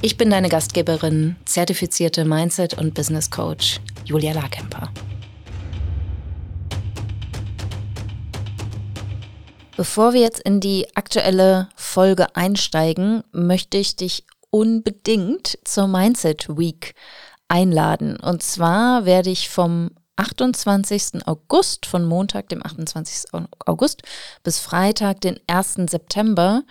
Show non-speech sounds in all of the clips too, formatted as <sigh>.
Ich bin deine Gastgeberin, zertifizierte Mindset- und Business Coach Julia Larkemper. Bevor wir jetzt in die aktuelle Folge einsteigen, möchte ich dich unbedingt zur Mindset Week einladen. Und zwar werde ich vom 28. August, von Montag, dem 28. August, bis Freitag, den 1. September,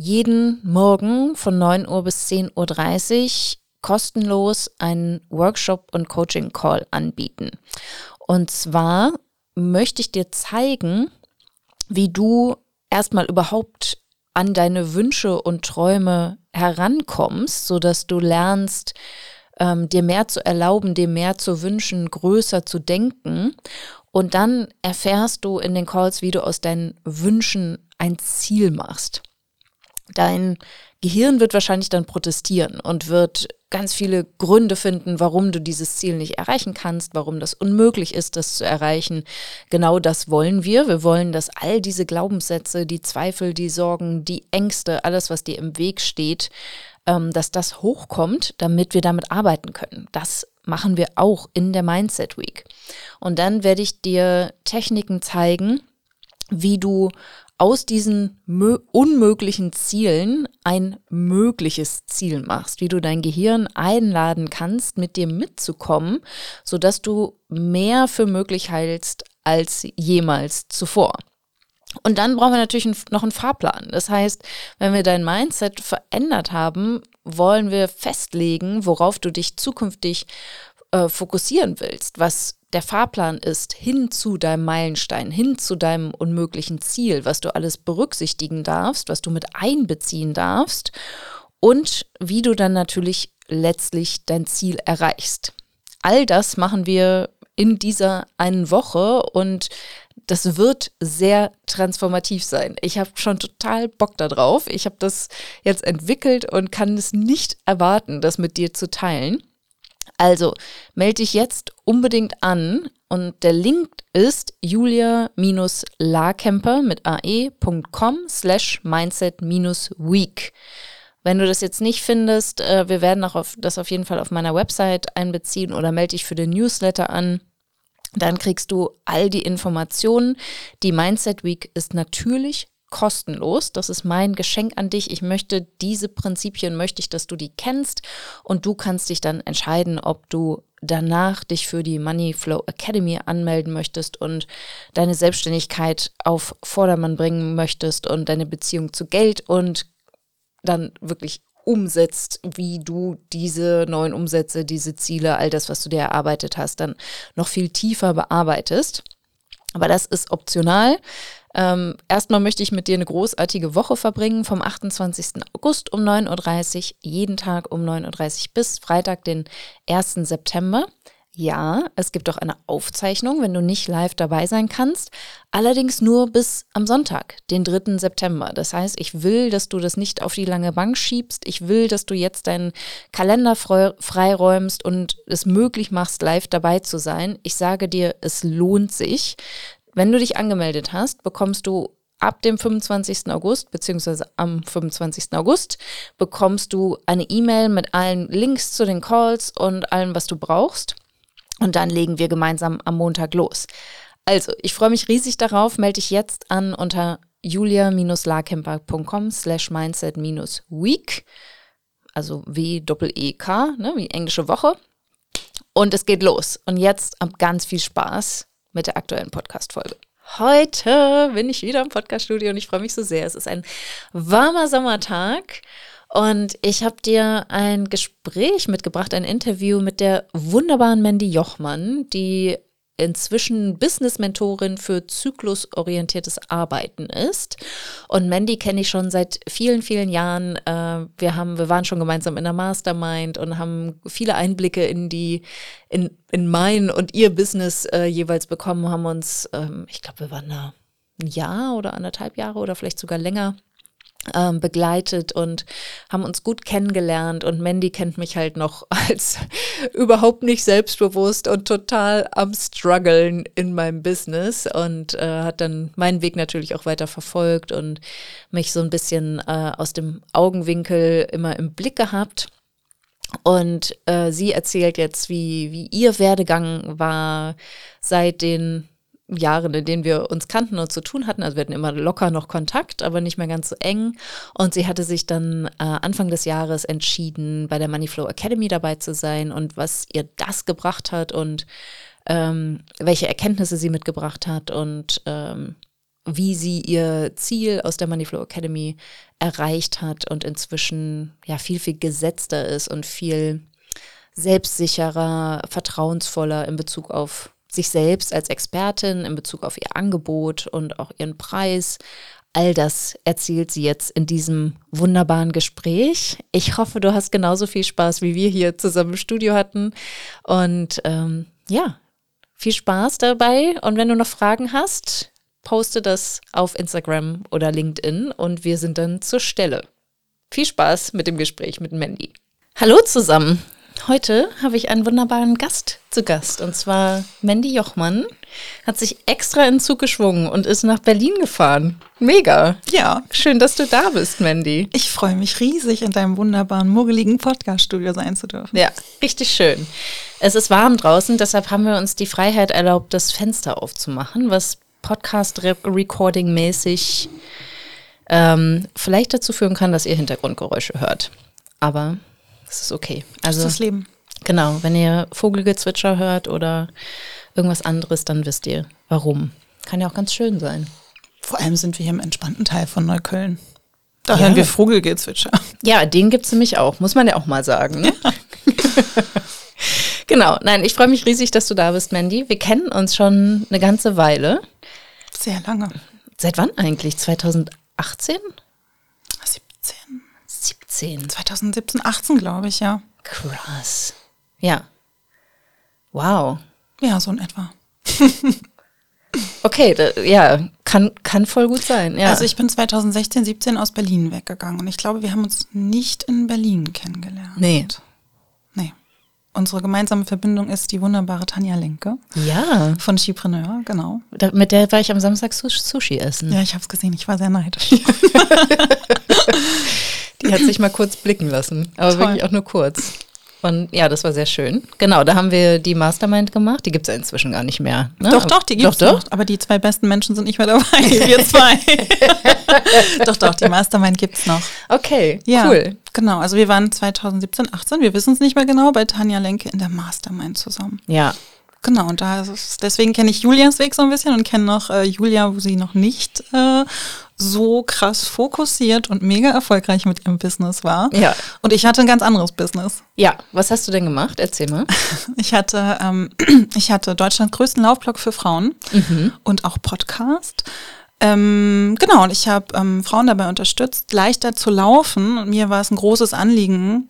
jeden Morgen von 9 Uhr bis 10.30 Uhr kostenlos einen Workshop und Coaching Call anbieten. Und zwar möchte ich dir zeigen, wie du erstmal überhaupt an deine Wünsche und Träume herankommst, sodass du lernst, ähm, dir mehr zu erlauben, dir mehr zu wünschen, größer zu denken. Und dann erfährst du in den Calls, wie du aus deinen Wünschen ein Ziel machst. Dein Gehirn wird wahrscheinlich dann protestieren und wird ganz viele Gründe finden, warum du dieses Ziel nicht erreichen kannst, warum das unmöglich ist, das zu erreichen. Genau das wollen wir. Wir wollen, dass all diese Glaubenssätze, die Zweifel, die Sorgen, die Ängste, alles, was dir im Weg steht, ähm, dass das hochkommt, damit wir damit arbeiten können. Das machen wir auch in der Mindset Week. Und dann werde ich dir Techniken zeigen, wie du aus diesen unmöglichen Zielen ein mögliches Ziel machst, wie du dein Gehirn einladen kannst, mit dir mitzukommen, sodass du mehr für möglich hältst als jemals zuvor. Und dann brauchen wir natürlich noch einen Fahrplan. Das heißt, wenn wir dein Mindset verändert haben, wollen wir festlegen, worauf du dich zukünftig äh, fokussieren willst, was der Fahrplan ist hin zu deinem Meilenstein, hin zu deinem unmöglichen Ziel, was du alles berücksichtigen darfst, was du mit einbeziehen darfst und wie du dann natürlich letztlich dein Ziel erreichst. All das machen wir in dieser einen Woche und das wird sehr transformativ sein. Ich habe schon total Bock darauf. Ich habe das jetzt entwickelt und kann es nicht erwarten, das mit dir zu teilen. Also melde dich jetzt unbedingt an und der Link ist julia-larkemper mit ae.com slash mindset-week. Wenn du das jetzt nicht findest, äh, wir werden auch auf, das auf jeden Fall auf meiner Website einbeziehen oder melde dich für den Newsletter an. Dann kriegst du all die Informationen. Die Mindset Week ist natürlich kostenlos. Das ist mein Geschenk an dich. Ich möchte diese Prinzipien, möchte ich, dass du die kennst und du kannst dich dann entscheiden, ob du danach dich für die Money Flow Academy anmelden möchtest und deine Selbstständigkeit auf Vordermann bringen möchtest und deine Beziehung zu Geld und dann wirklich umsetzt, wie du diese neuen Umsätze, diese Ziele, all das, was du dir erarbeitet hast, dann noch viel tiefer bearbeitest. Aber das ist optional. Ähm, erstmal möchte ich mit dir eine großartige Woche verbringen, vom 28. August um 9.30 Uhr, jeden Tag um 9.30 Uhr bis Freitag, den 1. September. Ja, es gibt auch eine Aufzeichnung, wenn du nicht live dabei sein kannst, allerdings nur bis am Sonntag, den 3. September. Das heißt, ich will, dass du das nicht auf die lange Bank schiebst. Ich will, dass du jetzt deinen Kalender freiräumst und es möglich machst, live dabei zu sein. Ich sage dir, es lohnt sich. Wenn du dich angemeldet hast, bekommst du ab dem 25. August, beziehungsweise am 25. August, bekommst du eine E-Mail mit allen Links zu den Calls und allem, was du brauchst. Und dann legen wir gemeinsam am Montag los. Also, ich freue mich riesig darauf. Melde dich jetzt an unter julia-larkemper.com slash mindset-week. Also W-E-E-K, ne, wie englische Woche. Und es geht los. Und jetzt ganz viel Spaß mit der aktuellen Podcast-Folge. Heute bin ich wieder im Podcaststudio und ich freue mich so sehr. Es ist ein warmer Sommertag und ich habe dir ein Gespräch mitgebracht, ein Interview mit der wunderbaren Mandy Jochmann, die inzwischen Business-Mentorin für zyklusorientiertes Arbeiten ist. Und Mandy kenne ich schon seit vielen, vielen Jahren. Äh, wir haben, wir waren schon gemeinsam in der Mastermind und haben viele Einblicke in die, in, in mein und ihr Business äh, jeweils bekommen, haben uns, ähm, ich glaube, wir waren da ein Jahr oder anderthalb Jahre oder vielleicht sogar länger begleitet und haben uns gut kennengelernt und Mandy kennt mich halt noch <laughs> als überhaupt nicht selbstbewusst und total am struggeln in meinem Business und äh, hat dann meinen Weg natürlich auch weiter verfolgt und mich so ein bisschen äh, aus dem Augenwinkel immer im Blick gehabt. Und äh, sie erzählt jetzt, wie, wie ihr Werdegang war seit den Jahren, in denen wir uns kannten und zu tun hatten. Also wir hatten immer locker noch Kontakt, aber nicht mehr ganz so eng. Und sie hatte sich dann äh, Anfang des Jahres entschieden, bei der Moneyflow Academy dabei zu sein und was ihr das gebracht hat und ähm, welche Erkenntnisse sie mitgebracht hat und ähm, wie sie ihr Ziel aus der Moneyflow Academy erreicht hat und inzwischen ja viel, viel gesetzter ist und viel selbstsicherer, vertrauensvoller in Bezug auf sich selbst als Expertin in Bezug auf ihr Angebot und auch ihren Preis. All das erzählt sie jetzt in diesem wunderbaren Gespräch. Ich hoffe, du hast genauso viel Spaß, wie wir hier zusammen im Studio hatten. Und ähm, ja, viel Spaß dabei. Und wenn du noch Fragen hast, poste das auf Instagram oder LinkedIn und wir sind dann zur Stelle. Viel Spaß mit dem Gespräch mit Mandy. Hallo zusammen. Heute habe ich einen wunderbaren Gast zu Gast und zwar Mandy Jochmann hat sich extra in den Zug geschwungen und ist nach Berlin gefahren. Mega. Ja. Schön, dass du da bist, Mandy. Ich freue mich riesig, in deinem wunderbaren, muggeligen Podcast-Studio sein zu dürfen. Ja, richtig schön. Es ist warm draußen, deshalb haben wir uns die Freiheit erlaubt, das Fenster aufzumachen, was Podcast-Recording-mäßig ähm, vielleicht dazu führen kann, dass ihr Hintergrundgeräusche hört. Aber das ist okay. Also, das ist das Leben. Genau, wenn ihr Vogelgezwitscher hört oder irgendwas anderes, dann wisst ihr, warum. Kann ja auch ganz schön sein. Vor allem sind wir hier im entspannten Teil von Neukölln. Da ja. hören wir Vogelgezwitscher. Ja, den gibt es nämlich auch, muss man ja auch mal sagen. Ne? Ja. <laughs> genau, nein, ich freue mich riesig, dass du da bist, Mandy. Wir kennen uns schon eine ganze Weile. Sehr lange. Seit wann eigentlich? 2018? 17. 17. 2017, 18, glaube ich, ja. Krass. Ja. Wow. Ja, so in etwa. okay, da, ja, kann, kann voll gut sein. Ja. Also ich bin 2016, 17 aus Berlin weggegangen und ich glaube, wir haben uns nicht in Berlin kennengelernt. Nee. Nee. Unsere gemeinsame Verbindung ist die wunderbare Tanja Lenke. Ja. Von Skipreneur, genau. Da, mit der war ich am Samstag Sushi essen. Ja, ich habe es gesehen. Ich war sehr neidisch. <laughs> Die hat sich mal kurz blicken lassen, aber Toll. wirklich auch nur kurz. Und ja, das war sehr schön. Genau, da haben wir die Mastermind gemacht. Die gibt es ja inzwischen gar nicht mehr. Ne? Doch, doch, die gibt es noch. Aber die zwei besten Menschen sind nicht mehr dabei. <laughs> Wir zwei. <laughs> doch, doch, die Mastermind gibt es noch. Okay, ja, cool. Genau, also wir waren 2017, 18, wir wissen es nicht mehr genau, bei Tanja Lenke in der Mastermind zusammen. Ja. Genau, und da ist, deswegen kenne ich Julias Weg so ein bisschen und kenne noch äh, Julia, wo sie noch nicht äh, so krass fokussiert und mega erfolgreich mit ihrem Business war. Ja. Und ich hatte ein ganz anderes Business. Ja, was hast du denn gemacht? Erzähl mal. <laughs> Ich hatte, ähm, <clears throat> ich hatte Deutschlands größten Laufblog für Frauen mhm. und auch Podcast. Ähm, genau, und ich habe ähm, Frauen dabei unterstützt, leichter zu laufen. Und mir war es ein großes Anliegen,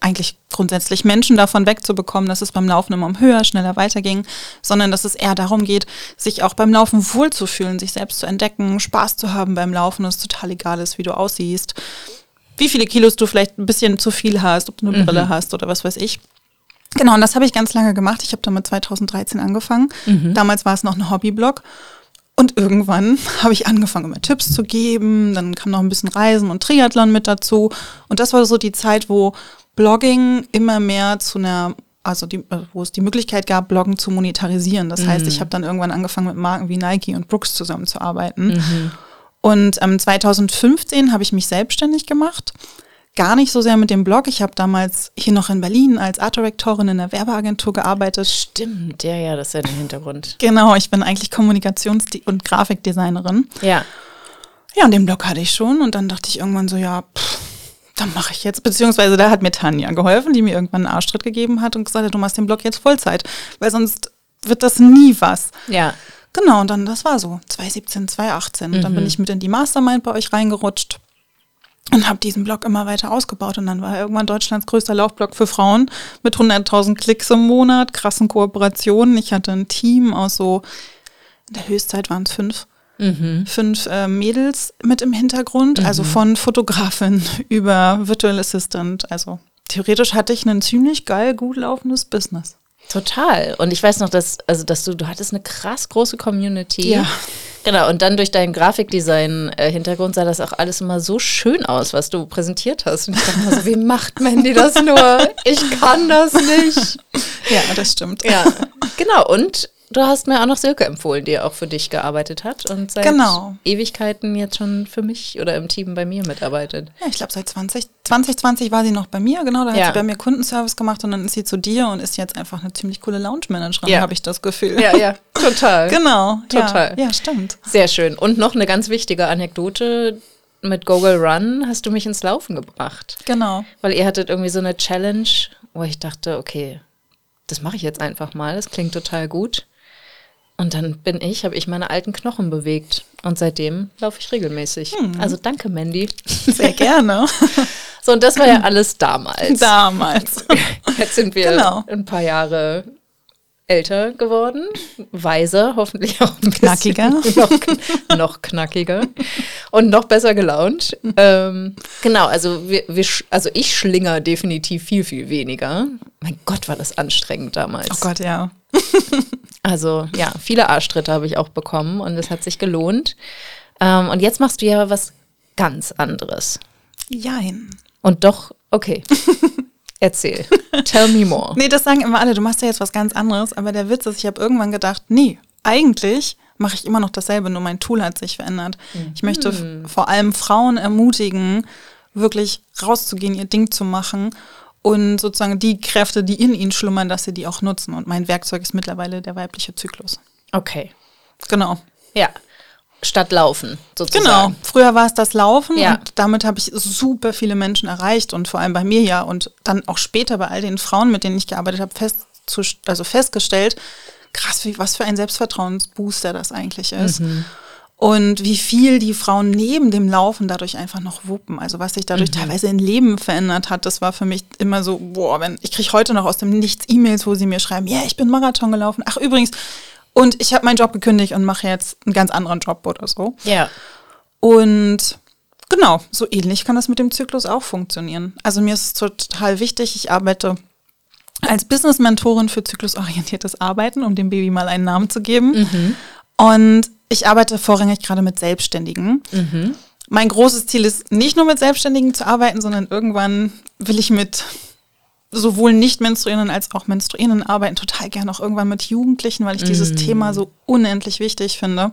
eigentlich grundsätzlich Menschen davon wegzubekommen, dass es beim Laufen immer um höher, schneller weiterging, sondern dass es eher darum geht, sich auch beim Laufen wohlzufühlen, sich selbst zu entdecken, Spaß zu haben beim Laufen, dass es total egal ist, wie du aussiehst, wie viele Kilos du vielleicht ein bisschen zu viel hast, ob du eine mhm. Brille hast oder was weiß ich. Genau, und das habe ich ganz lange gemacht. Ich habe damit 2013 angefangen. Mhm. Damals war es noch ein Hobbyblog. Und irgendwann habe ich angefangen, immer Tipps zu geben. Dann kam noch ein bisschen Reisen und Triathlon mit dazu. Und das war so die Zeit, wo Blogging immer mehr zu einer also die, wo es die Möglichkeit gab, Bloggen zu monetarisieren. Das mhm. heißt, ich habe dann irgendwann angefangen, mit Marken wie Nike und Brooks zusammenzuarbeiten. Mhm. Und ähm, 2015 habe ich mich selbstständig gemacht. Gar nicht so sehr mit dem Blog. Ich habe damals hier noch in Berlin als Art Directorin in einer Werbeagentur gearbeitet. Stimmt, ja, ja, das ist ja der Hintergrund. <laughs> Genau, ich bin eigentlich Kommunikations- und Grafikdesignerin. Ja. Ja, und den Blog hatte ich schon und dann dachte ich irgendwann so, ja, pff, dann mache ich jetzt, beziehungsweise da hat mir Tanja geholfen, die mir irgendwann einen Arschtritt gegeben hat und gesagt hat, du machst den Blog jetzt Vollzeit, weil sonst wird das nie was. Ja. Genau, und dann, das war so, 2017, 2018. Und dann bin ich mit in die Mastermind bei euch reingerutscht und habe diesen Blog immer weiter ausgebaut. Und dann war er irgendwann Deutschlands größter Laufblog für Frauen mit 100.000 Klicks im Monat, krassen Kooperationen. Ich hatte ein Team aus so, in der Höchstzeit waren es fünf. Fünf äh, Mädels mit im Hintergrund, also von Fotografin <laughs> über Virtual Assistant. Also theoretisch hatte ich ein ziemlich geil, gut laufendes Business. Total. Und ich weiß noch, dass, also, dass du, du hattest eine krass große Community. Ja. Genau, und dann durch deinen Grafikdesign-Hintergrund sah das auch alles immer so schön aus, was du präsentiert hast. Und ich dachte immer so, wie macht Mandy das nur? Ich kann das nicht. Ja, das stimmt. Ja, genau. Und du hast mir auch noch Silke empfohlen, die auch für dich gearbeitet hat und seit Genau. Ewigkeiten jetzt schon für mich oder im Team bei mir mitarbeitet. Ja, ich glaube, seit 20, 2020 war sie noch bei mir, genau. Da hat Ja. sie bei mir Kundenservice gemacht und dann ist sie zu dir und ist jetzt einfach eine ziemlich coole Lounge-Managerin, Ja. habe ich das Gefühl. Ja, ja, total. <laughs> Genau. Total. Ja, ja, stimmt. Sehr schön. Und noch eine ganz wichtige Anekdote. Mit Google Run hast du mich ins Laufen gebracht. Genau. Weil ihr hattet irgendwie so eine Challenge, wo ich dachte, okay, das mache ich jetzt einfach mal. Das klingt total gut. Und dann bin ich, habe ich meine alten Knochen bewegt. Und seitdem laufe ich regelmäßig. Also danke, Mandy. Sehr gerne. <laughs> So, und das war ja alles damals. Damals. <laughs> Jetzt sind wir Genau. ein paar Jahre älter geworden, weiser, hoffentlich auch ein bisschen Knackiger. <laughs> noch, noch knackiger und noch besser gelaunt. Ähm, genau, also wir, wir, also ich schlinger definitiv viel, viel weniger. Mein Gott, war das anstrengend damals. Oh Gott, ja. <laughs> Also ja, viele Arschtritte habe ich auch bekommen und es hat sich gelohnt. Ähm, und jetzt machst du ja was ganz anderes. Jein. Und doch, okay. <laughs> Erzähl. Tell me more. Nee, das sagen immer alle, du machst ja jetzt was ganz anderes, aber der Witz ist, ich habe irgendwann gedacht, nee, eigentlich mache ich immer noch dasselbe, nur mein Tool hat sich verändert. Ich möchte f- vor allem Frauen ermutigen, wirklich rauszugehen, ihr Ding zu machen und sozusagen die Kräfte, die in ihnen schlummern, dass sie die auch nutzen. Und mein Werkzeug ist mittlerweile der weibliche Zyklus. Okay. Genau. Ja. Statt laufen, sozusagen. Genau. Früher war es das Laufen Ja. und damit habe ich super viele Menschen erreicht und vor allem bei mir ja und dann auch später bei all den Frauen, mit denen ich gearbeitet habe, fest also festgestellt, krass, wie, was für ein Selbstvertrauensbooster das eigentlich ist. Und wie viel die Frauen neben dem Laufen dadurch einfach noch wuppen. Also was sich dadurch teilweise in Leben verändert hat, das war für mich immer so, boah, wenn ich kriege heute noch aus dem Nichts E-Mails, wo sie mir schreiben, ja, ich bin Marathon gelaufen. Ach übrigens, und ich habe meinen Job gekündigt und mache jetzt einen ganz anderen Job oder so. Ja. Und genau, so ähnlich kann das mit dem Zyklus auch funktionieren. Also mir ist es total wichtig, ich arbeite als Business-Mentorin für zyklusorientiertes Arbeiten, um dem Baby mal einen Namen zu geben. Und ich arbeite vorrangig gerade mit Selbstständigen. Mein großes Ziel ist, nicht nur mit Selbstständigen zu arbeiten, sondern irgendwann will ich mit sowohl nicht menstruierenden als auch menstruierenden arbeiten, total gerne auch irgendwann mit Jugendlichen, weil ich dieses Thema so unendlich wichtig finde,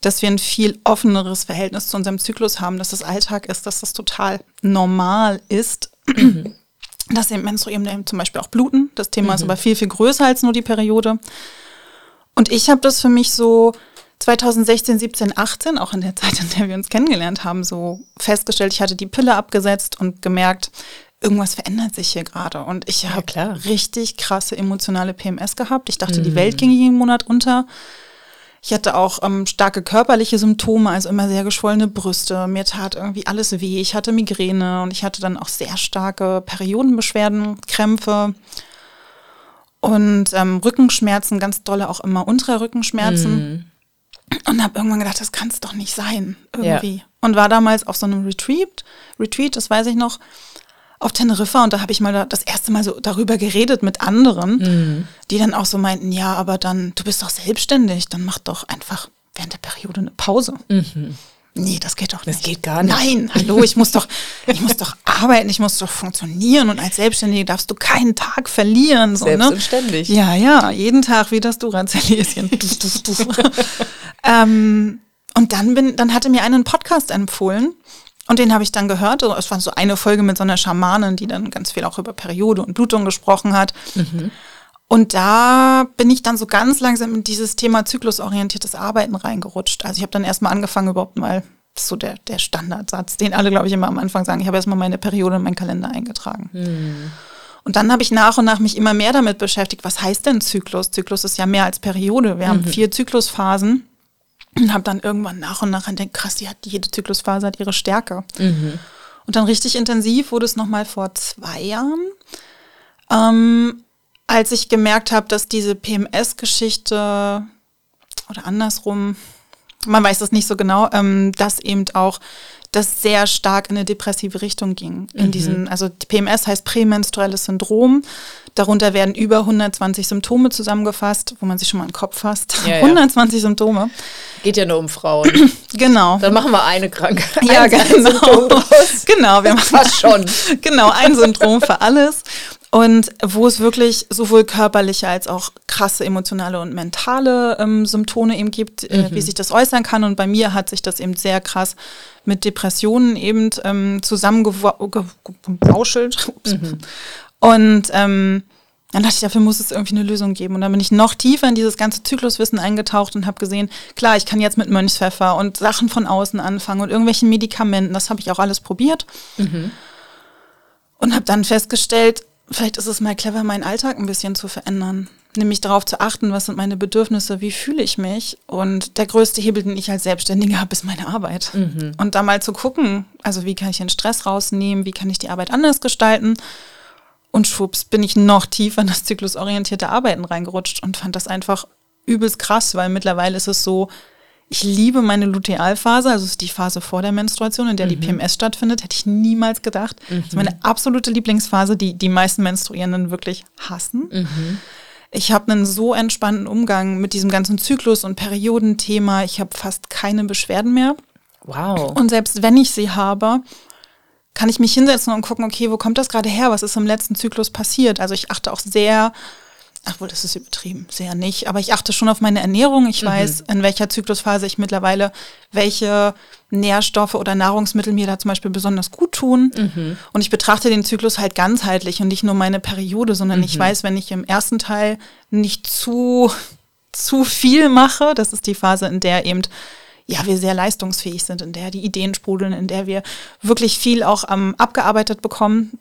dass wir ein viel offeneres Verhältnis zu unserem Zyklus haben, dass das Alltag ist, dass das total normal ist. Dass eben Menstruierende eben zum Beispiel auch bluten. Das Thema ist aber viel, viel größer als nur die Periode. Und ich habe das für mich so 2016, 17, 18, auch in der Zeit, in der wir uns kennengelernt haben, so festgestellt. Ich hatte die Pille abgesetzt und gemerkt, irgendwas verändert sich hier gerade. Und ich habe richtig krasse emotionale PMS gehabt. Ich dachte, die Welt ging jeden Monat unter. Ich hatte auch ähm, starke körperliche Symptome, also immer sehr geschwollene Brüste. Mir tat irgendwie alles weh. Ich hatte Migräne und ich hatte dann auch sehr starke Periodenbeschwerden, Krämpfe und ähm, Rückenschmerzen, ganz dolle auch immer untere Rückenschmerzen. Und habe irgendwann gedacht, das kann es doch nicht sein, irgendwie. Und war damals auf so einem Retreat, Retreat, das weiß ich noch, auf Teneriffa und da habe ich mal da das erste Mal so darüber geredet mit anderen, die dann auch so meinten, ja, aber dann, du bist doch selbstständig, dann mach doch einfach während der Periode eine Pause. Nee, das geht doch nicht. geht gar nicht. Nein, hallo, ich muss doch, ich muss doch <laughs> arbeiten, ich muss doch funktionieren und als Selbstständige darfst du keinen Tag verlieren. So, ne? und ständig. Ja, ja, jeden Tag wie das duf. <laughs> ähm, und dann bin, dann hatte mir einen Podcast empfohlen und den habe ich dann gehört. Also Es war so eine Folge mit so einer Schamanin, die dann ganz viel auch über Periode und Blutung gesprochen hat. Und da bin ich dann so ganz langsam in dieses Thema zyklusorientiertes Arbeiten reingerutscht. Also ich habe dann erstmal angefangen, überhaupt mal, so der, der Standardsatz, den alle, glaube ich, immer am Anfang sagen, ich habe erstmal meine Periode in meinen Kalender eingetragen. Und dann habe ich nach und nach mich immer mehr damit beschäftigt, was heißt denn Zyklus? Zyklus ist ja mehr als Periode. Wir mhm. haben vier Zyklusphasen und habe dann irgendwann nach und nach entdeckt, krass, die hat, jede Zyklusphase hat ihre Stärke. Mhm. Und dann richtig intensiv wurde es nochmal vor zwei Jahren, ähm, als ich gemerkt habe, dass diese PMS-Geschichte oder andersrum, man weiß das nicht so genau, ähm, dass eben auch das sehr stark in eine depressive Richtung ging. In mhm. diesen, also PMS heißt prämenstruelles Syndrom. Darunter werden über 120 Symptome zusammengefasst, wo man sich schon mal einen Kopf fasst. Ja, 120 ja. Symptome. Geht ja nur um Frauen. <clears throat> genau. Dann machen wir eine Krankheit. Ja, ein genau. <laughs> Genau, wir machen fast schon. <laughs> genau, ein Syndrom für alles. Und wo es wirklich sowohl körperliche als auch krasse emotionale und mentale ähm, Symptome eben gibt, äh, mhm. wie sich das äußern kann. Und bei mir hat sich das eben sehr krass mit Depressionen eben ähm, zusammengewauschelt. Mhm. Und ähm, dann dachte ich, dafür muss es irgendwie eine Lösung geben. Und dann bin ich noch tiefer in dieses ganze Zykluswissen eingetaucht und habe gesehen, klar, ich kann jetzt mit Mönchspfeffer und Sachen von außen anfangen und irgendwelchen Medikamenten. Das habe ich auch alles probiert. Mhm. Und habe dann festgestellt, vielleicht ist es mal clever, meinen Alltag ein bisschen zu verändern. Nämlich darauf zu achten, was sind meine Bedürfnisse, wie fühle ich mich. Und der größte Hebel, den ich als Selbstständige habe, ist meine Arbeit. Mhm. Und da mal zu gucken, also wie kann ich den Stress rausnehmen, wie kann ich die Arbeit anders gestalten. Und schwupps, bin ich noch tiefer in das zyklusorientierte Arbeiten reingerutscht und fand das einfach übelst krass, weil mittlerweile ist es so, ich liebe meine Lutealphase, also ist die Phase vor der Menstruation, in der mhm. die PMS stattfindet, hätte ich niemals gedacht. Mhm. Das ist meine absolute Lieblingsphase, die die meisten Menstruierenden wirklich hassen. Mhm. Ich habe einen so entspannten Umgang mit diesem ganzen Zyklus- und Periodenthema. Ich habe fast keine Beschwerden mehr. Wow. Und selbst wenn ich sie habe, kann ich mich hinsetzen und gucken, okay, wo kommt das gerade her? Was ist im letzten Zyklus passiert? Also ich achte auch sehr ach wohl, das ist übertrieben, sehr nicht. Aber ich achte schon auf meine Ernährung. Ich mhm. weiß, in welcher Zyklusphase ich mittlerweile welche Nährstoffe oder Nahrungsmittel mir da zum Beispiel besonders gut tun. Mhm. Und ich betrachte den Zyklus halt ganzheitlich und nicht nur meine Periode, sondern mhm. ich weiß, wenn ich im ersten Teil nicht zu, zu viel mache, das ist die Phase, in der eben ja, wir sehr leistungsfähig sind, in der die Ideen sprudeln, in der wir wirklich viel auch ähm, abgearbeitet bekommen,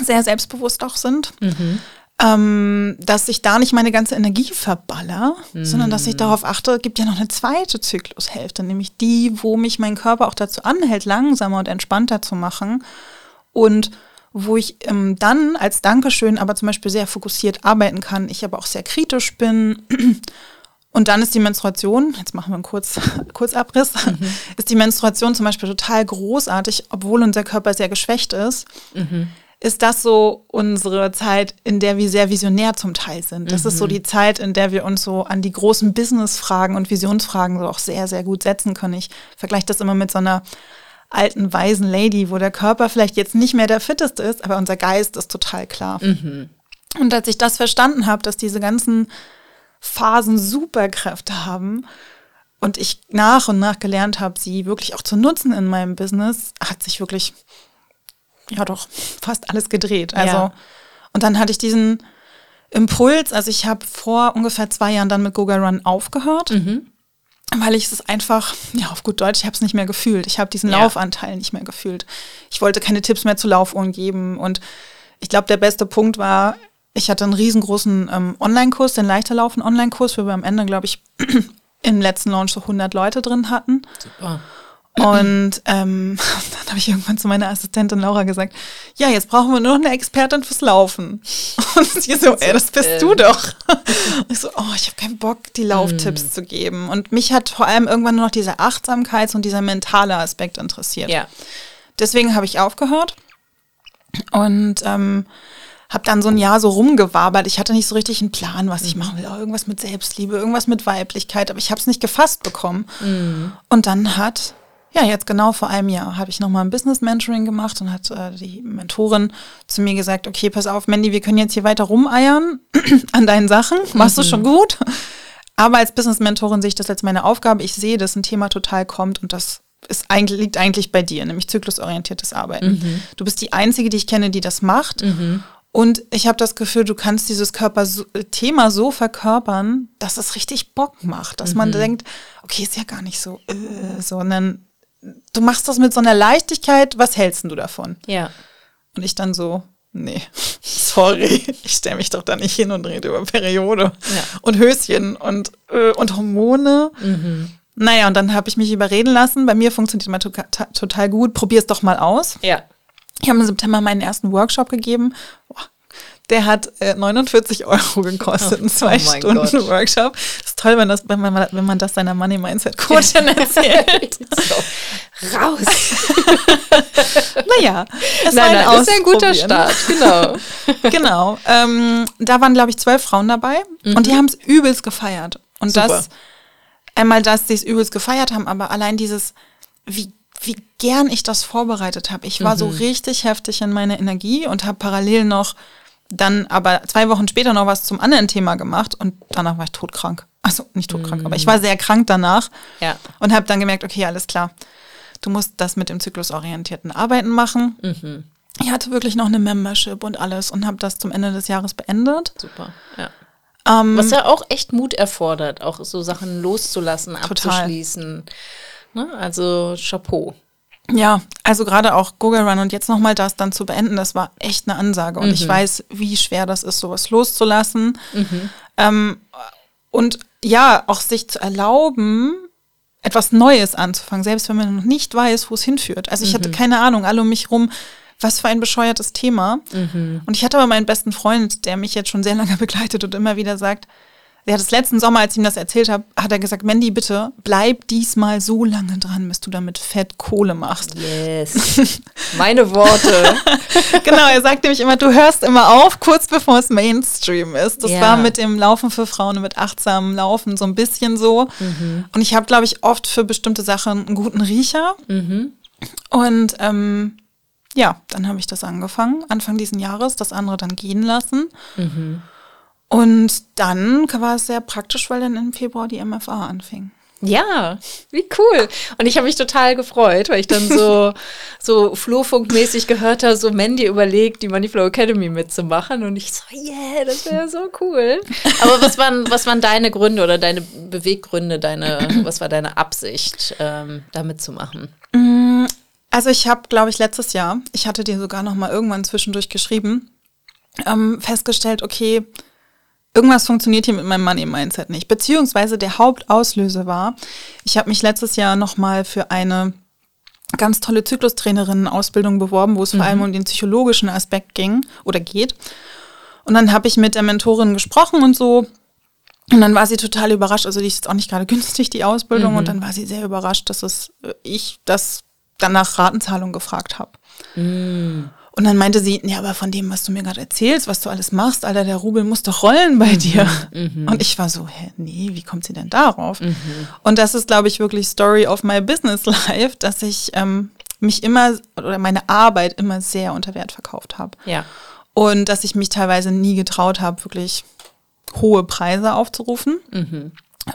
sehr selbstbewusst auch sind. Mhm ähm, dass ich da nicht meine ganze Energie verballer, mhm. sondern dass ich mhm. darauf achte, gibt ja noch eine zweite Zyklushälfte, nämlich die, wo mich mein Körper auch dazu anhält, langsamer und entspannter zu machen und wo ich ähm, dann als Dankeschön aber zum Beispiel sehr fokussiert arbeiten kann, ich aber auch sehr kritisch bin. Und dann ist die Menstruation, jetzt machen wir einen Kurz, <laughs> Kurzabriss, mhm. ist die Menstruation zum Beispiel total großartig, obwohl unser Körper sehr geschwächt ist. Mhm ist das so unsere Zeit, in der wir sehr visionär zum Teil sind. Das mhm. ist so mhm. die Zeit, in der wir uns so an die großen Business-Fragen und Visionsfragen so auch sehr, sehr gut setzen können. Ich vergleiche das immer mit so einer alten, weisen Lady, wo der Körper vielleicht jetzt nicht mehr der fitteste ist, aber unser Geist ist total klar. Mhm. Und als ich das verstanden habe, dass diese ganzen Phasen Superkräfte haben und ich nach und nach gelernt habe, sie wirklich auch zu nutzen in meinem Business, hat sich wirklich ja doch fast alles gedreht. Also ja. und dann hatte ich diesen Impuls, also ich habe vor ungefähr zwei Jahren dann mit Goga Run aufgehört. Mhm. Weil ich es einfach, ja, auf gut Deutsch, ich habe es nicht mehr gefühlt. Ich habe diesen ja. Laufanteil nicht mehr gefühlt. Ich wollte keine Tipps mehr zu Laufuhren geben. Und ich glaube, der beste Punkt war, ich hatte einen riesengroßen ähm, Online-Kurs, den Leichterlaufen Online-Kurs, wo wir am Ende, glaube ich, <clears throat> im letzten Launch so 100 Leute drin hatten. Super. Und ähm, <laughs> dann habe ich irgendwann zu meiner Assistentin Laura gesagt, ja, jetzt brauchen wir nur noch eine Expertin fürs Laufen. <laughs> Und sie so, ey, das bist du doch. Und <laughs> ich so, oh, ich habe keinen Bock, die Lauftipps mm. zu geben. Und mich hat vor allem irgendwann nur noch dieser Achtsamkeits- und dieser mentale Aspekt interessiert. Ja. Deswegen habe ich aufgehört und ähm, habe dann so ein Jahr so rumgewabert. Ich hatte nicht so richtig einen Plan, was ich mhm. machen will. Irgendwas mit Selbstliebe, irgendwas mit Weiblichkeit, aber ich habe es nicht gefasst bekommen. Mm. Und dann hat ja, jetzt genau vor einem Jahr habe ich nochmal ein Business Mentoring gemacht und hat äh, die Mentorin zu mir gesagt, okay, pass auf, Mandy, wir können jetzt hier weiter rumeiern <clears throat> an deinen Sachen, machst mhm. du schon gut. Aber als Business Mentorin sehe ich das als meine Aufgabe. Ich sehe, dass ein Thema total kommt und das ist eigentlich, liegt eigentlich bei dir, nämlich zyklusorientiertes Arbeiten. Mhm. Du bist die Einzige, die ich kenne, die das macht. Mhm. Und ich habe das Gefühl, du kannst dieses Körper so, Thema so verkörpern, dass es richtig Bock macht, dass man mhm. denkt, okay, ist ja gar nicht so, äh, sondern du machst das mit so einer Leichtigkeit, was hältst du davon? Ja. Und ich dann so, nee, <laughs> sorry, ich stelle mich doch da nicht hin und rede über Periode Ja. und Höschen und, äh, und Hormone. Naja, und dann habe ich mich überreden lassen. Bei mir funktioniert immer to total gut. Probier es doch mal aus. Ja. Ich habe im September meinen ersten Workshop gegeben. Boah, Der hat äh, 49 Euro gekostet, ein zwei oh mein Stunden Gott. Workshop. Das ist toll, wenn, das, wenn, man, wenn man das seiner Money Mindset Coachin <laughs> erzählt. so. Raus. <laughs> naja, es Nein, war nein, das ist ein guter. Start, genau. <laughs> genau. Ähm, da waren, glaube ich, zwölf Frauen dabei und die haben es übelst gefeiert. Und Super. das, einmal, dass sie es übelst gefeiert haben, aber allein dieses, wie, wie gern ich das vorbereitet habe. Ich war so richtig heftig in meiner Energie und habe parallel noch dann aber zwei Wochen später noch was zum anderen Thema gemacht und danach war ich todkrank. Also nicht todkrank, aber ich war sehr krank danach Ja. und habe dann gemerkt, okay, alles klar. Du musst das mit dem zyklusorientierten Arbeiten machen. Ich hatte wirklich noch eine Membership und alles und habe das zum Ende des Jahres beendet. Super, ja. Ähm, Was ja auch echt Mut erfordert, auch so Sachen loszulassen, Total. abzuschließen. Ne? Also Chapeau. Ja, also gerade auch Google Run und jetzt nochmal das dann zu beenden, das war echt eine Ansage. Und ich weiß, wie schwer das ist, sowas loszulassen. Ähm, und ja, auch sich zu erlauben, etwas Neues anzufangen, selbst wenn man noch nicht weiß, wo es hinführt. Also ich hatte keine Ahnung, alle um mich rum, was für ein bescheuertes Thema. Und ich hatte aber meinen besten Freund, der mich jetzt schon sehr <laughs> lange begleitet und immer wieder sagt, ja, das letzten Sommer, als ich ihm das erzählt habe, hat er gesagt, Mandy, bitte bleib diesmal so lange dran, bis du damit Fett Kohle machst. Yes. <laughs> Meine Worte. <laughs> genau, er sagt nämlich immer, du hörst immer auf, kurz bevor es Mainstream ist. Das Ja. war mit dem Laufen für Frauen und mit achtsamem Laufen so ein bisschen so. Und ich habe, glaube ich, oft für bestimmte Sachen einen guten Riecher. Und ähm, ja, dann habe ich das angefangen, Anfang diesen Jahres, das andere dann gehen lassen. Und dann war es sehr praktisch, weil dann im Februar die MFA anfing. Ja, wie cool. Und ich habe mich total gefreut, weil ich dann so, <laughs> so flurfunkmäßig gehört habe, so Mandy überlegt, die Moneyflow Academy mitzumachen. Und ich so, yeah, das wäre so cool. Aber was waren, was waren deine Gründe oder deine Beweggründe, deine, was war deine Absicht, ähm, da mitzumachen? Also ich habe, glaube ich, letztes Jahr, ich hatte dir sogar noch mal irgendwann zwischendurch geschrieben, ähm, festgestellt, okay, irgendwas funktioniert hier mit meinem Money-Mindset nicht. Beziehungsweise der Hauptauslöser war, ich habe mich letztes Jahr noch mal für eine ganz tolle Zyklustrainerinnen-Ausbildung beworben, wo es vor allem um den psychologischen Aspekt ging oder geht. Und dann habe ich mit der Mentorin gesprochen und so. Und dann war sie total überrascht. Also die ist jetzt auch nicht gerade <laughs> günstig, die Ausbildung. Und dann war sie sehr überrascht, dass es äh, ich das dann nach Ratenzahlung gefragt habe. Und dann meinte sie, ja, aber von dem, was du mir gerade erzählst, was du alles machst, Alter, der Rubel muss doch rollen bei dir. Und ich war so, hä, nee, wie kommt sie denn darauf? Und das ist, glaube ich, wirklich Story of my business <laughs> life, dass ich ähm, mich immer oder meine Arbeit immer sehr unter Wert verkauft habe. Ja. Und dass ich mich teilweise nie getraut habe, wirklich hohe Preise aufzurufen.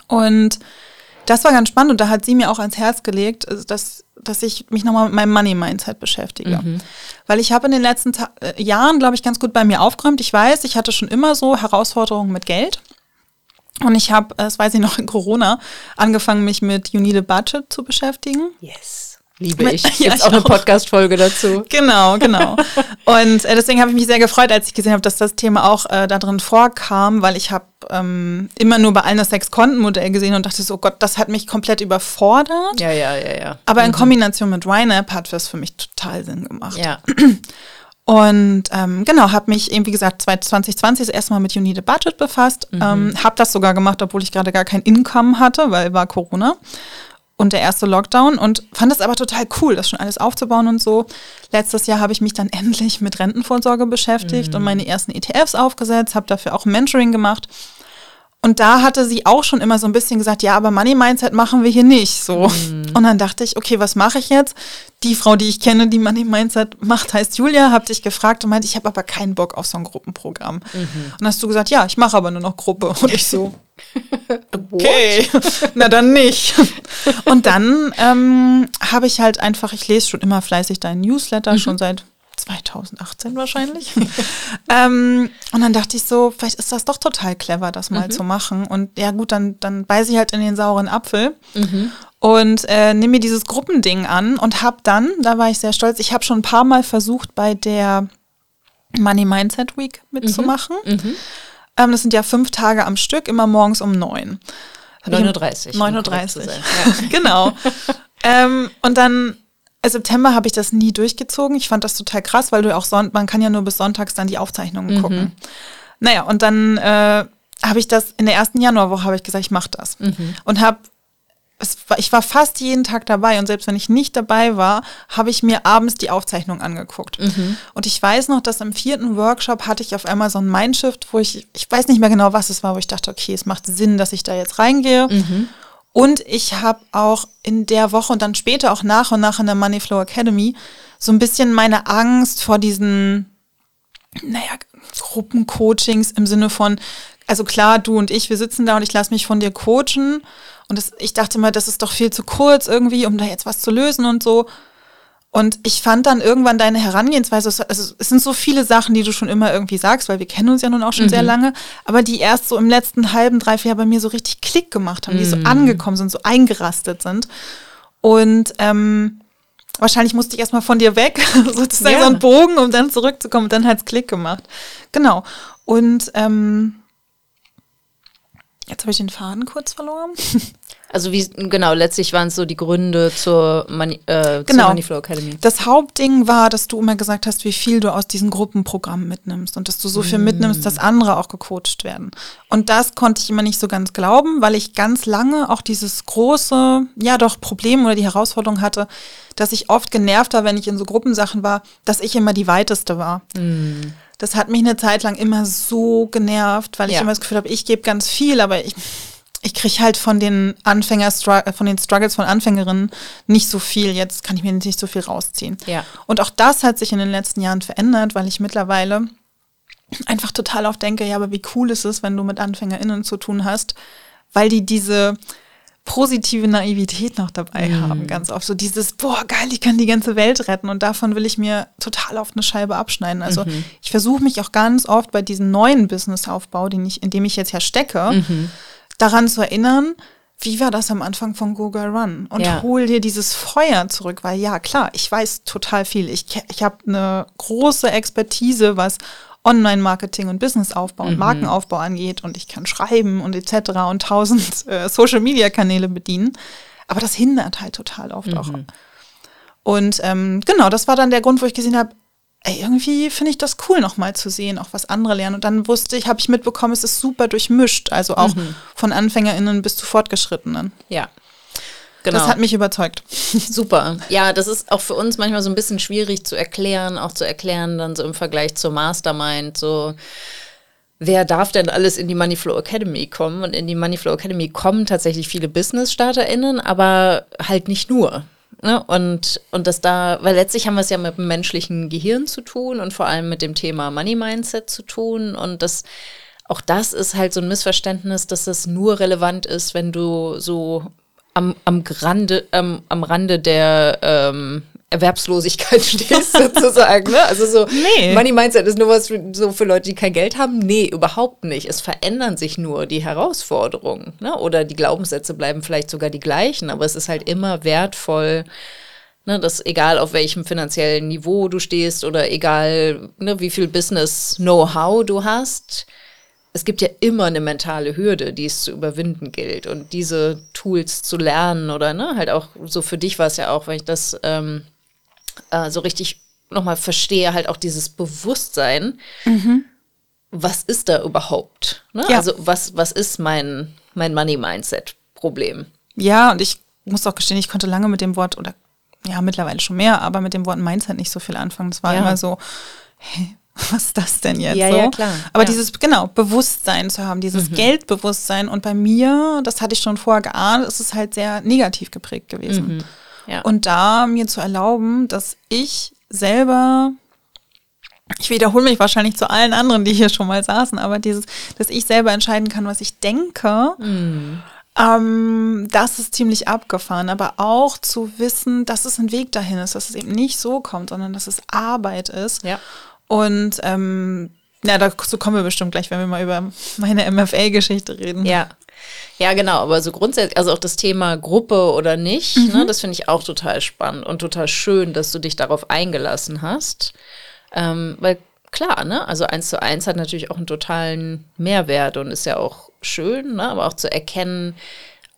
Und das war ganz spannend und da hat sie mir auch ans Herz gelegt, also dass, dass ich mich nochmal mit meinem Money-Mindset beschäftige. Weil ich habe in den letzten Ta äh, Jahren, glaube ich, ganz gut bei mir aufgeräumt. Ich weiß, ich hatte schon immer so Herausforderungen mit Geld. Und ich habe, äh, das weiß ich noch in Corona, angefangen, mich mit You Need a Budget zu beschäftigen. Yes. Liebe ich. <laughs> Ja, Gibt's auch eine. Podcast-Folge dazu. <laughs> Genau, genau. Und äh, deswegen habe ich mich sehr gefreut, als ich gesehen habe, dass das Thema auch äh, da drin vorkam, weil ich habe ähm, immer nur bei allen das Sechs-Konten-Modell gesehen und dachte so, oh Gott, das hat mich komplett überfordert. Ja, ja, ja, ja. Aber in Kombination mit YNAB hat das für mich total Sinn gemacht. Ja. <clears throat> Und ähm, genau, habe mich eben, wie gesagt, 2020 das erste Mal mit You Need a Budget befasst. Ähm, habe das sogar gemacht, obwohl ich gerade gar kein Income hatte, weil war Corona und der erste Lockdown und fand das aber total cool, das schon alles aufzubauen und so. Letztes Jahr habe ich mich dann <laughs> endlich mit Rentenvorsorge beschäftigt und meine ersten ETFs aufgesetzt, habe dafür auch Mentoring gemacht. Und da hatte sie auch schon immer so ein bisschen gesagt, ja, aber Money Mindset machen wir hier nicht so. Und dann dachte ich, okay, was mache ich jetzt? Die Frau, die ich kenne, die Money Mindset macht, heißt Julia, hab dich gefragt und meinte, ich habe aber keinen Bock auf so ein Gruppenprogramm. Und dann hast du gesagt, ja, ich mache aber nur noch Gruppe. Und ich so, <laughs> okay, na dann nicht. Und dann ähm, habe ich halt einfach, ich lese schon immer fleißig deinen Newsletter, schon seit 2018 wahrscheinlich. <laughs> ähm, und dann dachte ich so, vielleicht ist das doch total clever, das mal zu machen. Und ja gut, dann, dann beiße ich halt in den sauren Apfel und äh, nehme mir dieses Gruppending an und habe dann, da war ich sehr stolz, ich habe schon ein paar Mal versucht, bei der Money Mindset Week mitzumachen. Mhm. Ähm, das sind ja fünf Tage am Stück, immer morgens um neun. 9.30 Uhr. 9.30 Uhr. Ja. genau. ähm, und dann September habe ich das nie durchgezogen. Ich fand das total krass, weil du auch Sonntag, man kann ja nur bis sonntags dann die Aufzeichnungen mhm. gucken. Naja, und dann äh, habe ich das in der ersten Januarwoche habe ich gesagt, ich mache das. Mhm. Und habe war, ich war fast jeden Tag dabei und selbst wenn ich nicht dabei war, habe ich mir abends die Aufzeichnung angeguckt. Mhm. Und ich weiß noch, dass im vierten Workshop hatte ich auf einmal so ein Mindshift, wo ich, ich weiß nicht mehr genau, was es war, wo ich dachte, okay, es macht Sinn, dass ich da jetzt reingehe. Mhm. Und ich habe auch in der Woche und dann später auch nach und nach in der Moneyflow Academy so ein bisschen meine Angst vor diesen, naja, Gruppencoachings im Sinne von, also klar, du und ich, wir sitzen da und ich lasse mich von dir coachen. Und das, ich dachte mal, das ist doch viel zu kurz irgendwie, um da jetzt was zu lösen und so. Und ich fand dann irgendwann deine Herangehensweise, also es sind so viele Sachen, die du schon immer irgendwie sagst, weil wir kennen uns ja nun auch schon mhm. sehr lange, aber die erst so im letzten halben, dreiviertel Jahr bei mir so richtig Klick gemacht haben, mhm. die so mhm. angekommen sind, so eingerastet sind. Und ähm, wahrscheinlich musste ich erstmal von dir weg, <laughs> sozusagen ja. so einen Bogen, um dann zurückzukommen. Und dann hat es Klick gemacht. Genau. Und ähm, jetzt habe ich den Faden kurz verloren. <laughs> Also wie, genau, letztlich waren es so die Gründe zur, Money, äh, genau. zur Moneyflow Academy. Das Hauptding war, dass du immer gesagt hast, wie viel du aus diesen Gruppenprogrammen mitnimmst und dass du so viel mm. mitnimmst, dass andere auch gecoacht werden. Und das konnte ich immer nicht so ganz glauben, weil ich ganz lange auch dieses große, ja doch, Problem oder die Herausforderung hatte, dass ich oft genervt war, wenn ich in so Gruppensachen war, dass ich immer die weiteste war. Mm. Das hat mich eine Zeit lang immer so genervt, weil ich ja. immer das Gefühl habe, ich gebe ganz viel, aber ich ich kriege halt von den Anfänger, von den Struggles von Anfängerinnen nicht so viel. Jetzt kann ich mir nicht so viel rausziehen. Ja. Und auch das hat sich in den letzten Jahren verändert, weil ich mittlerweile einfach total oft denke, ja, aber wie cool ist es, wenn du mit AnfängerInnen zu tun hast, weil die diese positive Naivität noch dabei mhm. haben, ganz oft. So dieses, boah, geil, ich kann die ganze Welt retten und davon will ich mir total oft eine Scheibe abschneiden. Also mhm. ich versuche mich auch ganz oft bei diesem neuen Businessaufbau, den ich, in dem ich jetzt ja stecke, mhm daran zu erinnern, wie war das am Anfang von Google Run? Und ja. hol dir dieses Feuer zurück, weil ja, klar, ich weiß total viel. Ich, ich habe eine große Expertise, was Online-Marketing und Businessaufbau und mhm. Markenaufbau angeht und ich kann schreiben und etc. und tausend <laughs> äh, Social-Media-Kanäle bedienen. Aber das hindert halt total oft mhm. auch. Und ähm, genau, das war dann der Grund, wo ich gesehen habe, ey, irgendwie finde ich das cool, nochmal zu sehen, auch was andere lernen. Und dann wusste ich, habe ich mitbekommen, es ist super durchmischt, also auch mhm. von AnfängerInnen bis zu Fortgeschrittenen. Ja. Genau. Das hat mich überzeugt. <laughs> Super. Ja, das ist auch für uns manchmal so ein bisschen schwierig zu erklären, auch zu erklären, dann so im Vergleich zur Mastermind, so wer darf denn alles in die Moneyflow Academy kommen? Und in die Moneyflow Academy kommen tatsächlich viele Business-StarterInnen, aber halt nicht nur. Ne? Und, und das da, weil letztlich haben wir es ja mit dem menschlichen Gehirn zu tun und vor allem mit dem Thema Money Mindset zu tun. Und das, auch das ist halt so ein Missverständnis, dass das nur relevant ist, wenn du so am, am, Grande, ähm, am Rande der ähm, Erwerbslosigkeit <laughs> stehst, sozusagen. Ne? Also so nee. Money Mindset ist nur was für, so für Leute, die kein Geld haben. Nee, überhaupt nicht. Es verändern sich nur die Herausforderungen. Ne? Oder die Glaubenssätze bleiben vielleicht sogar die gleichen, aber es ist halt immer wertvoll, ne, dass egal auf welchem finanziellen Niveau du stehst oder egal ne, wie viel Business-Know-how du hast, es gibt ja immer eine mentale Hürde, die es zu überwinden gilt. Und diese Tools zu lernen oder ne, halt auch so für dich war es ja auch, wenn ich das ähm, äh, so richtig nochmal verstehe, halt auch dieses Bewusstsein. Mhm. Was ist da überhaupt? Ne? Ja. Also was, was ist mein, mein Money-Mindset-Problem? Ja, und ich muss auch gestehen, ich konnte lange mit dem Wort, oder ja, mittlerweile schon mehr, aber mit dem Wort Mindset nicht so viel anfangen. Es war ja. immer so, hey, <laughs> was ist das denn jetzt? Ja, so? ja, klar. Aber ja. dieses, genau, Bewusstsein zu haben, dieses mhm. Geldbewusstsein. Und bei mir, das hatte ich schon vorher geahnt, ist es halt sehr negativ geprägt gewesen. Mhm. Ja. Und da mir zu erlauben, dass ich selber, ich wiederhole mich wahrscheinlich zu allen anderen, die hier schon mal saßen, aber dieses, dass ich selber entscheiden kann, was ich denke, mhm. ähm, das ist ziemlich abgefahren. Aber auch zu wissen, dass es ein Weg dahin ist, dass es eben nicht so kommt, sondern dass es Arbeit ist. Ja. Und ähm, ja, dazu kommen wir bestimmt gleich, wenn wir mal über meine MFA-Geschichte reden. Ja, ja, genau, aber so grundsätzlich, also auch das Thema Gruppe oder nicht, ne, mhm. ne, das finde ich auch total spannend und total schön, dass du dich darauf eingelassen hast. Ähm, weil klar, ne? Also eins zu eins hat natürlich auch einen totalen Mehrwert und ist ja auch schön, ne? Aber auch zu erkennen,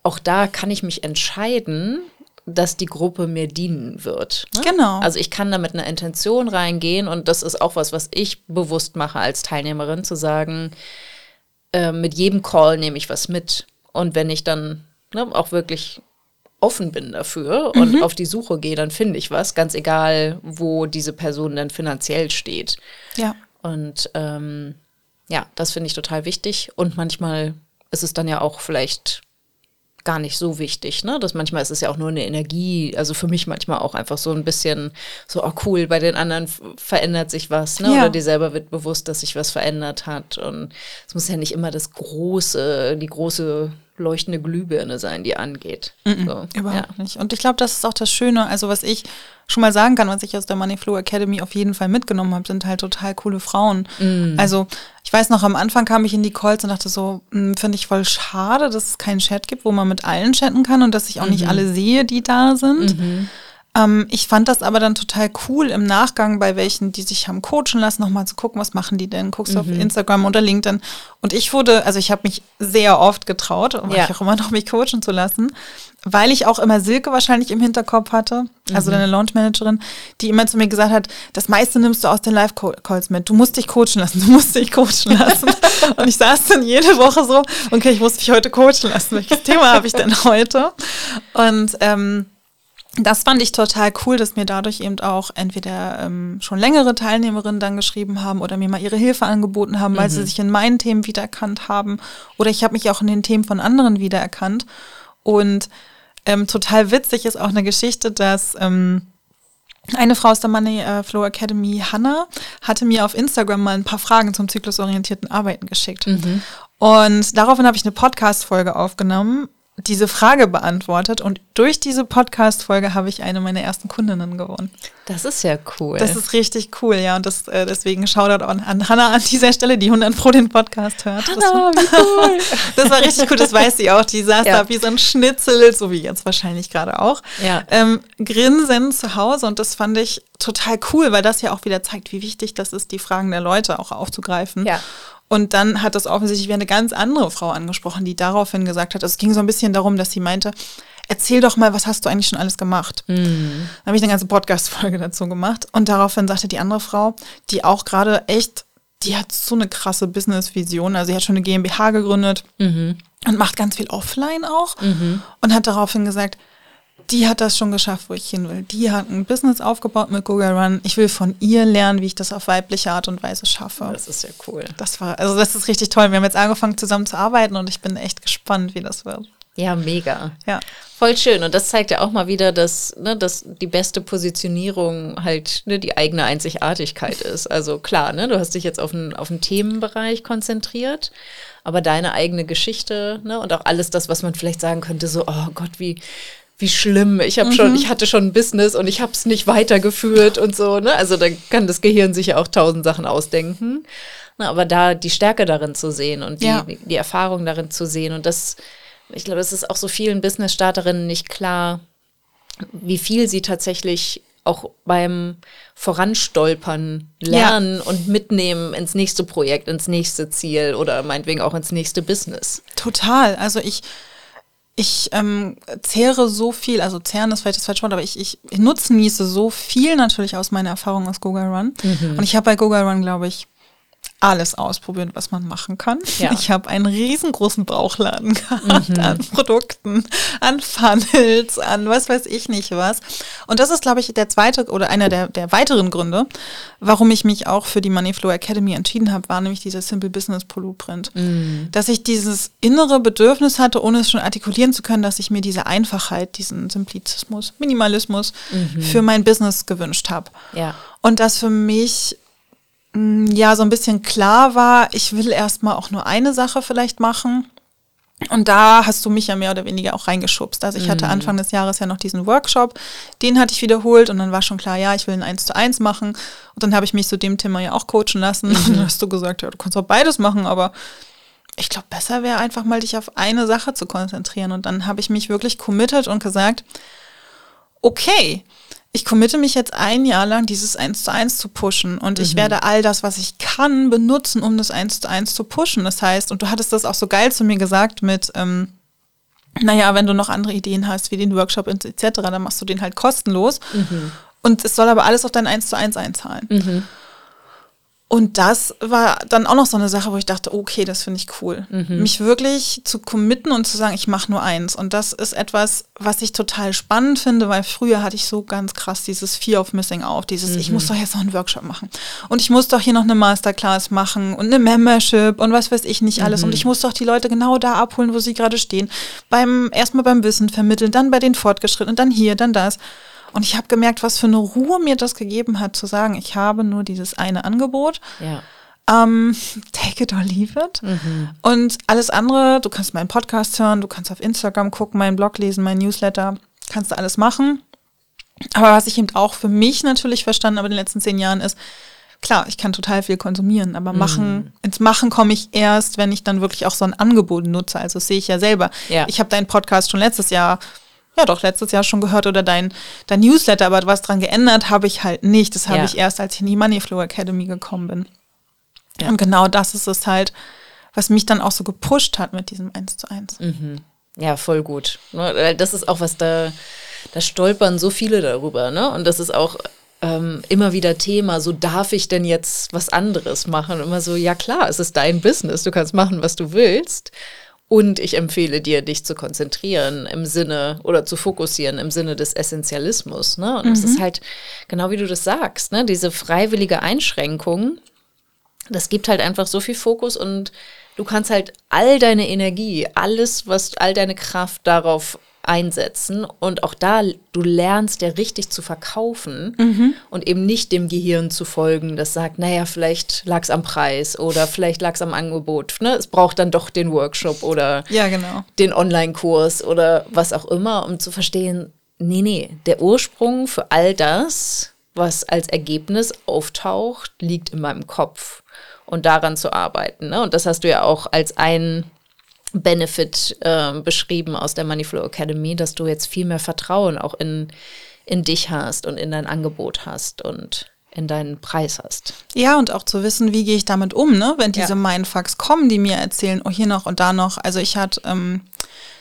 auch da kann ich mich entscheiden, dass die Gruppe mir dienen wird. Ne? Genau. Also ich kann da mit einer Intention reingehen und das ist auch was, was ich bewusst mache als Teilnehmerin, zu sagen, äh, mit jedem Call nehme ich was mit. Und wenn ich dann ne, auch wirklich offen bin dafür und mhm. auf die Suche gehe, dann finde ich was, ganz egal, wo diese Person dann finanziell steht. Ja. Und ähm, ja, das finde ich total wichtig. Und manchmal ist es dann ja auch vielleicht gar nicht so wichtig, ne? Das manchmal ist es ja auch nur eine Energie, also für mich manchmal auch einfach so ein bisschen so, oh cool, bei den anderen verändert sich was, ne? Ja. Oder dir selber wird bewusst, dass sich was verändert hat. Und es muss ja nicht immer das große, die große leuchtende Glühbirne sein, die angeht. Mm -mm, so, überhaupt ja. nicht. Und ich glaube, das ist auch das Schöne. Also, was ich schon mal sagen kann, was ich aus der Moneyflow Academy auf jeden Fall mitgenommen habe, sind halt total coole Frauen. Mm. Also, ich weiß noch, am Anfang kam ich in die Calls und dachte so, hm, finde ich voll schade, dass es keinen Chat gibt, wo man mit allen chatten kann und dass ich auch -hmm. nicht mhm. alle sehe, die da sind. -hmm. Ähm, ich fand das aber dann total cool im Nachgang bei welchen, die sich haben coachen lassen, nochmal zu gucken, was machen die denn? Guckst du mhm. auf Instagram oder LinkedIn. Und ich wurde, also ich habe mich sehr oft getraut, um ja. auch immer noch mich coachen zu lassen, weil ich auch immer Silke wahrscheinlich im Hinterkopf hatte, also mhm. deine Launch-Managerin, die immer zu mir gesagt hat, das meiste nimmst du aus den Live-Calls mit. Du musst dich coachen lassen, du musst dich coachen lassen. <laughs> und ich saß dann jede Woche so, okay, ich muss mich heute coachen lassen. Welches Thema habe ich denn heute? Und ähm, das fand ich total cool, dass mir dadurch eben auch entweder ähm, schon längere Teilnehmerinnen dann geschrieben haben oder mir mal ihre Hilfe angeboten haben, weil mhm. sie sich in meinen Themen wiedererkannt haben. Oder ich habe mich auch in den Themen von anderen wiedererkannt. Und ähm, total witzig ist auch eine Geschichte, dass ähm, eine Frau aus der Money äh, Flow Academy, Hannah, hatte mir auf Instagram mal ein paar Fragen zum zyklusorientierten Arbeiten geschickt. Mhm. Und daraufhin habe ich eine Podcast-Folge aufgenommen diese Frage beantwortet und durch diese Podcast-Folge habe ich eine meiner ersten Kundinnen gewonnen. Das ist ja cool. Das ist richtig cool, ja. Und das, äh, deswegen Shoutout an, an Hannah an dieser Stelle, die 100 Pro den Podcast hört. Hannah, das, wie cool. <laughs> das war richtig cool, das weiß sie auch. Die saß ja. da wie so ein Schnitzel, so wie jetzt wahrscheinlich gerade auch. Ja. Ähm, grinsend zu Hause und das fand ich total cool, weil das ja auch wieder zeigt, wie wichtig das ist, die Fragen der Leute auch aufzugreifen. Ja. Und dann hat das offensichtlich wie eine ganz andere Frau angesprochen, die daraufhin gesagt hat, also es ging so ein bisschen darum, dass sie meinte, erzähl doch mal, was hast du eigentlich schon alles gemacht? Mhm. Dann habe ich eine ganze Podcast-Folge dazu gemacht. Und daraufhin sagte die andere Frau, die auch gerade echt, die hat so eine krasse Business-Vision. Also sie hat schon eine GmbH gegründet mhm. und macht ganz viel offline auch. Mhm. Und hat daraufhin gesagt, die hat das schon geschafft, wo ich hin will. Die hat ein Business aufgebaut mit Google Run. Ich will von ihr lernen, wie ich das auf weibliche Art und Weise schaffe. Das ist ja cool. Das war, also das ist richtig toll. Wir haben jetzt angefangen zusammen zu arbeiten und ich bin echt gespannt, wie das wird. Ja, mega. Ja. Voll schön. Und das zeigt ja auch mal wieder, dass, ne, dass die beste Positionierung halt ne, die eigene Einzigartigkeit ist. Also klar, ne, du hast dich jetzt auf einen, auf einen Themenbereich konzentriert, aber deine eigene Geschichte ne, und auch alles das, was man vielleicht sagen könnte, so, oh Gott, wie, wie schlimm. Ich habe mhm. schon, ich hatte schon ein Business und ich habe es nicht weitergeführt und so. Ne? Also da kann das Gehirn sich ja auch tausend Sachen ausdenken. Na, aber da die Stärke darin zu sehen und die, ja. die Erfahrung darin zu sehen und das, ich glaube, es ist auch so vielen Business-Starterinnen nicht klar, wie viel sie tatsächlich auch beim Voranstolpern lernen ja. und mitnehmen ins nächste Projekt, ins nächste Ziel oder meinetwegen auch ins nächste Business. Total. Also ich ich ähm, zehre so viel, also zehren ist vielleicht das falsche Wort, aber ich, ich nutznieße so viel natürlich aus meiner Erfahrung aus Google Run. Mhm. Und ich habe bei Google Run, glaube ich, alles ausprobiert, was man machen kann. Ja. Ich habe einen riesengroßen Bauchladen gehabt mhm. an Produkten, an Funnels, an was weiß ich nicht was. Und das ist, glaube ich, der zweite oder einer der, der weiteren Gründe, warum ich mich auch für die Moneyflow Academy entschieden habe, war nämlich dieser Simple Business Blueprint. Mhm. Dass ich dieses innere Bedürfnis hatte, ohne es schon artikulieren zu können, dass ich mir diese Einfachheit, diesen Simplizismus, Minimalismus mhm. für mein Business gewünscht habe. Ja. Und das für mich ja so ein bisschen klar war, ich will erstmal auch nur eine Sache vielleicht machen. Und da hast du mich ja mehr oder weniger auch reingeschubst. Also ich hatte mhm. Anfang des Jahres ja noch diesen Workshop, den hatte ich wiederholt und dann war schon klar, ja, ich will ein 1 zu 1 machen. Und dann habe ich mich zu dem Thema ja auch coachen lassen. Mhm. Und <laughs> dann hast du gesagt, ja, du kannst auch beides machen, aber ich glaube, besser wäre einfach mal dich auf eine Sache zu konzentrieren. Und dann habe ich mich wirklich committed und gesagt, okay, ich committe mich jetzt ein Jahr lang, dieses Eins zu eins zu pushen. Und ich werde all das, was ich kann, benutzen, um das Eins zu eins zu pushen. Das heißt, und du hattest das auch so geil zu mir gesagt mit, ähm, naja, wenn du noch andere Ideen hast, wie den Workshop etc., dann machst du den halt kostenlos. Und es soll aber alles auf dein Eins zu eins einzahlen. Und das war dann auch noch so eine Sache, wo ich dachte, okay, das finde ich cool. Mich wirklich zu committen und zu sagen, ich mache nur eins. Und das ist etwas, was ich total spannend finde, weil früher hatte ich so ganz krass dieses Fear of Missing Out, dieses, ich muss doch jetzt noch einen Workshop machen. Und ich muss doch hier noch eine Masterclass machen und eine Membership und was weiß ich nicht alles. Und ich muss doch die Leute genau da abholen, wo sie gerade stehen. Beim, erstmal beim Wissen vermitteln, dann bei den Fortgeschrittenen, dann hier, dann das. Und ich habe gemerkt, was für eine Ruhe mir das gegeben hat, zu sagen, ich habe nur dieses eine Angebot. Ja. Ähm, <laughs> take it or leave it. Und alles andere, du kannst meinen Podcast hören, du kannst auf Instagram gucken, meinen Blog lesen, meinen Newsletter, kannst du alles machen. Aber was ich eben auch für mich natürlich verstanden habe in den letzten zehn Jahren ist, klar, ich kann total viel konsumieren, aber machen, ins Machen komme ich erst, wenn ich dann wirklich auch so ein Angebot nutze. Also das sehe ich ja selber. Ja. Ich habe deinen Podcast schon letztes Jahr, ja doch, letztes Jahr schon gehört oder dein, dein Newsletter, aber was dran geändert habe ich halt nicht. Das habe Ja. ich erst, als ich in die Moneyflow Academy gekommen bin. Und genau das ist es halt, was mich dann auch so gepusht hat mit diesem 1 zu 1. Ja, voll gut. Ne, Das ist auch was, da, da stolpern so viele darüber. Ne? Und das ist auch ähm, immer wieder Thema, so darf ich denn jetzt was anderes machen? Und immer so, ja klar, es ist dein Business, du kannst machen, was du willst. Und ich empfehle dir, dich zu konzentrieren im Sinne oder zu fokussieren im Sinne des Essentialismus. Ne? Und es ist halt, genau wie du das sagst, ne? diese freiwillige Einschränkung, das gibt halt einfach so viel Fokus und du kannst halt all deine Energie, alles, was, all deine Kraft darauf einsetzen und auch da, du lernst ja richtig zu verkaufen und eben nicht dem Gehirn zu folgen, das sagt, naja, vielleicht lag es am Preis oder vielleicht lag es am Angebot. Ne? Es braucht dann doch den Workshop oder Ja, genau. den Online-Kurs oder was auch immer, um zu verstehen, nee, nee, der Ursprung für all das, was als Ergebnis auftaucht, liegt in meinem Kopf und daran zu arbeiten. Ne? Und das hast du ja auch als ein Benefit äh, beschrieben aus der Moneyflow Academy, dass du jetzt viel mehr Vertrauen auch in, in dich hast und in dein Angebot hast und in deinen Preis hast. Ja, und auch zu wissen, wie gehe ich damit um, ne? wenn diese Ja. Mindfucks kommen, die mir erzählen, oh, hier noch und da noch. Also ich hatte ähm,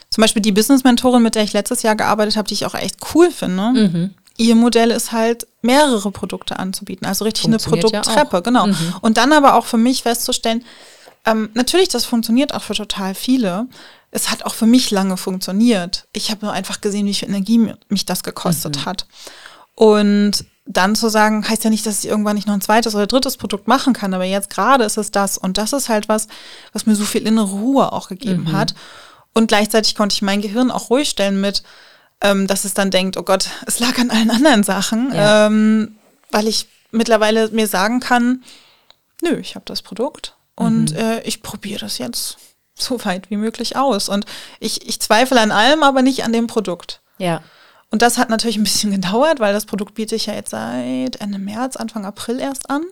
zum Beispiel die Business-Mentorin, mit der ich letztes Jahr gearbeitet habe, die ich auch echt cool finde. Mhm. Ihr Modell ist halt, mehrere Produkte anzubieten, also richtig eine ja Produkttreppe, auch. genau. Mhm. Und dann aber auch für mich festzustellen, ähm, natürlich, das funktioniert auch für total viele. Es hat auch für mich lange funktioniert. Ich habe nur einfach gesehen, wie viel Energie mi- mich das gekostet Mhm. hat. Und dann zu sagen, heißt ja nicht, dass ich irgendwann nicht noch ein zweites oder drittes Produkt machen kann, aber jetzt gerade ist es das. Und das ist halt was, was mir so viel innere Ruhe auch gegeben Mhm. hat. Und gleichzeitig konnte ich mein Gehirn auch ruhig stellen mit, ähm, dass es dann denkt, oh Gott, es lag an allen anderen Sachen, Ja. ähm, weil ich mittlerweile mir sagen kann, nö, ich habe das Produkt und äh, ich probiere das jetzt <laughs> so weit wie möglich aus. Und ich, ich zweifle an allem, aber nicht an dem Produkt. Ja. Und das hat natürlich ein bisschen <laughs> gedauert, weil das Produkt biete ich ja jetzt seit Ende März, Anfang April erst an.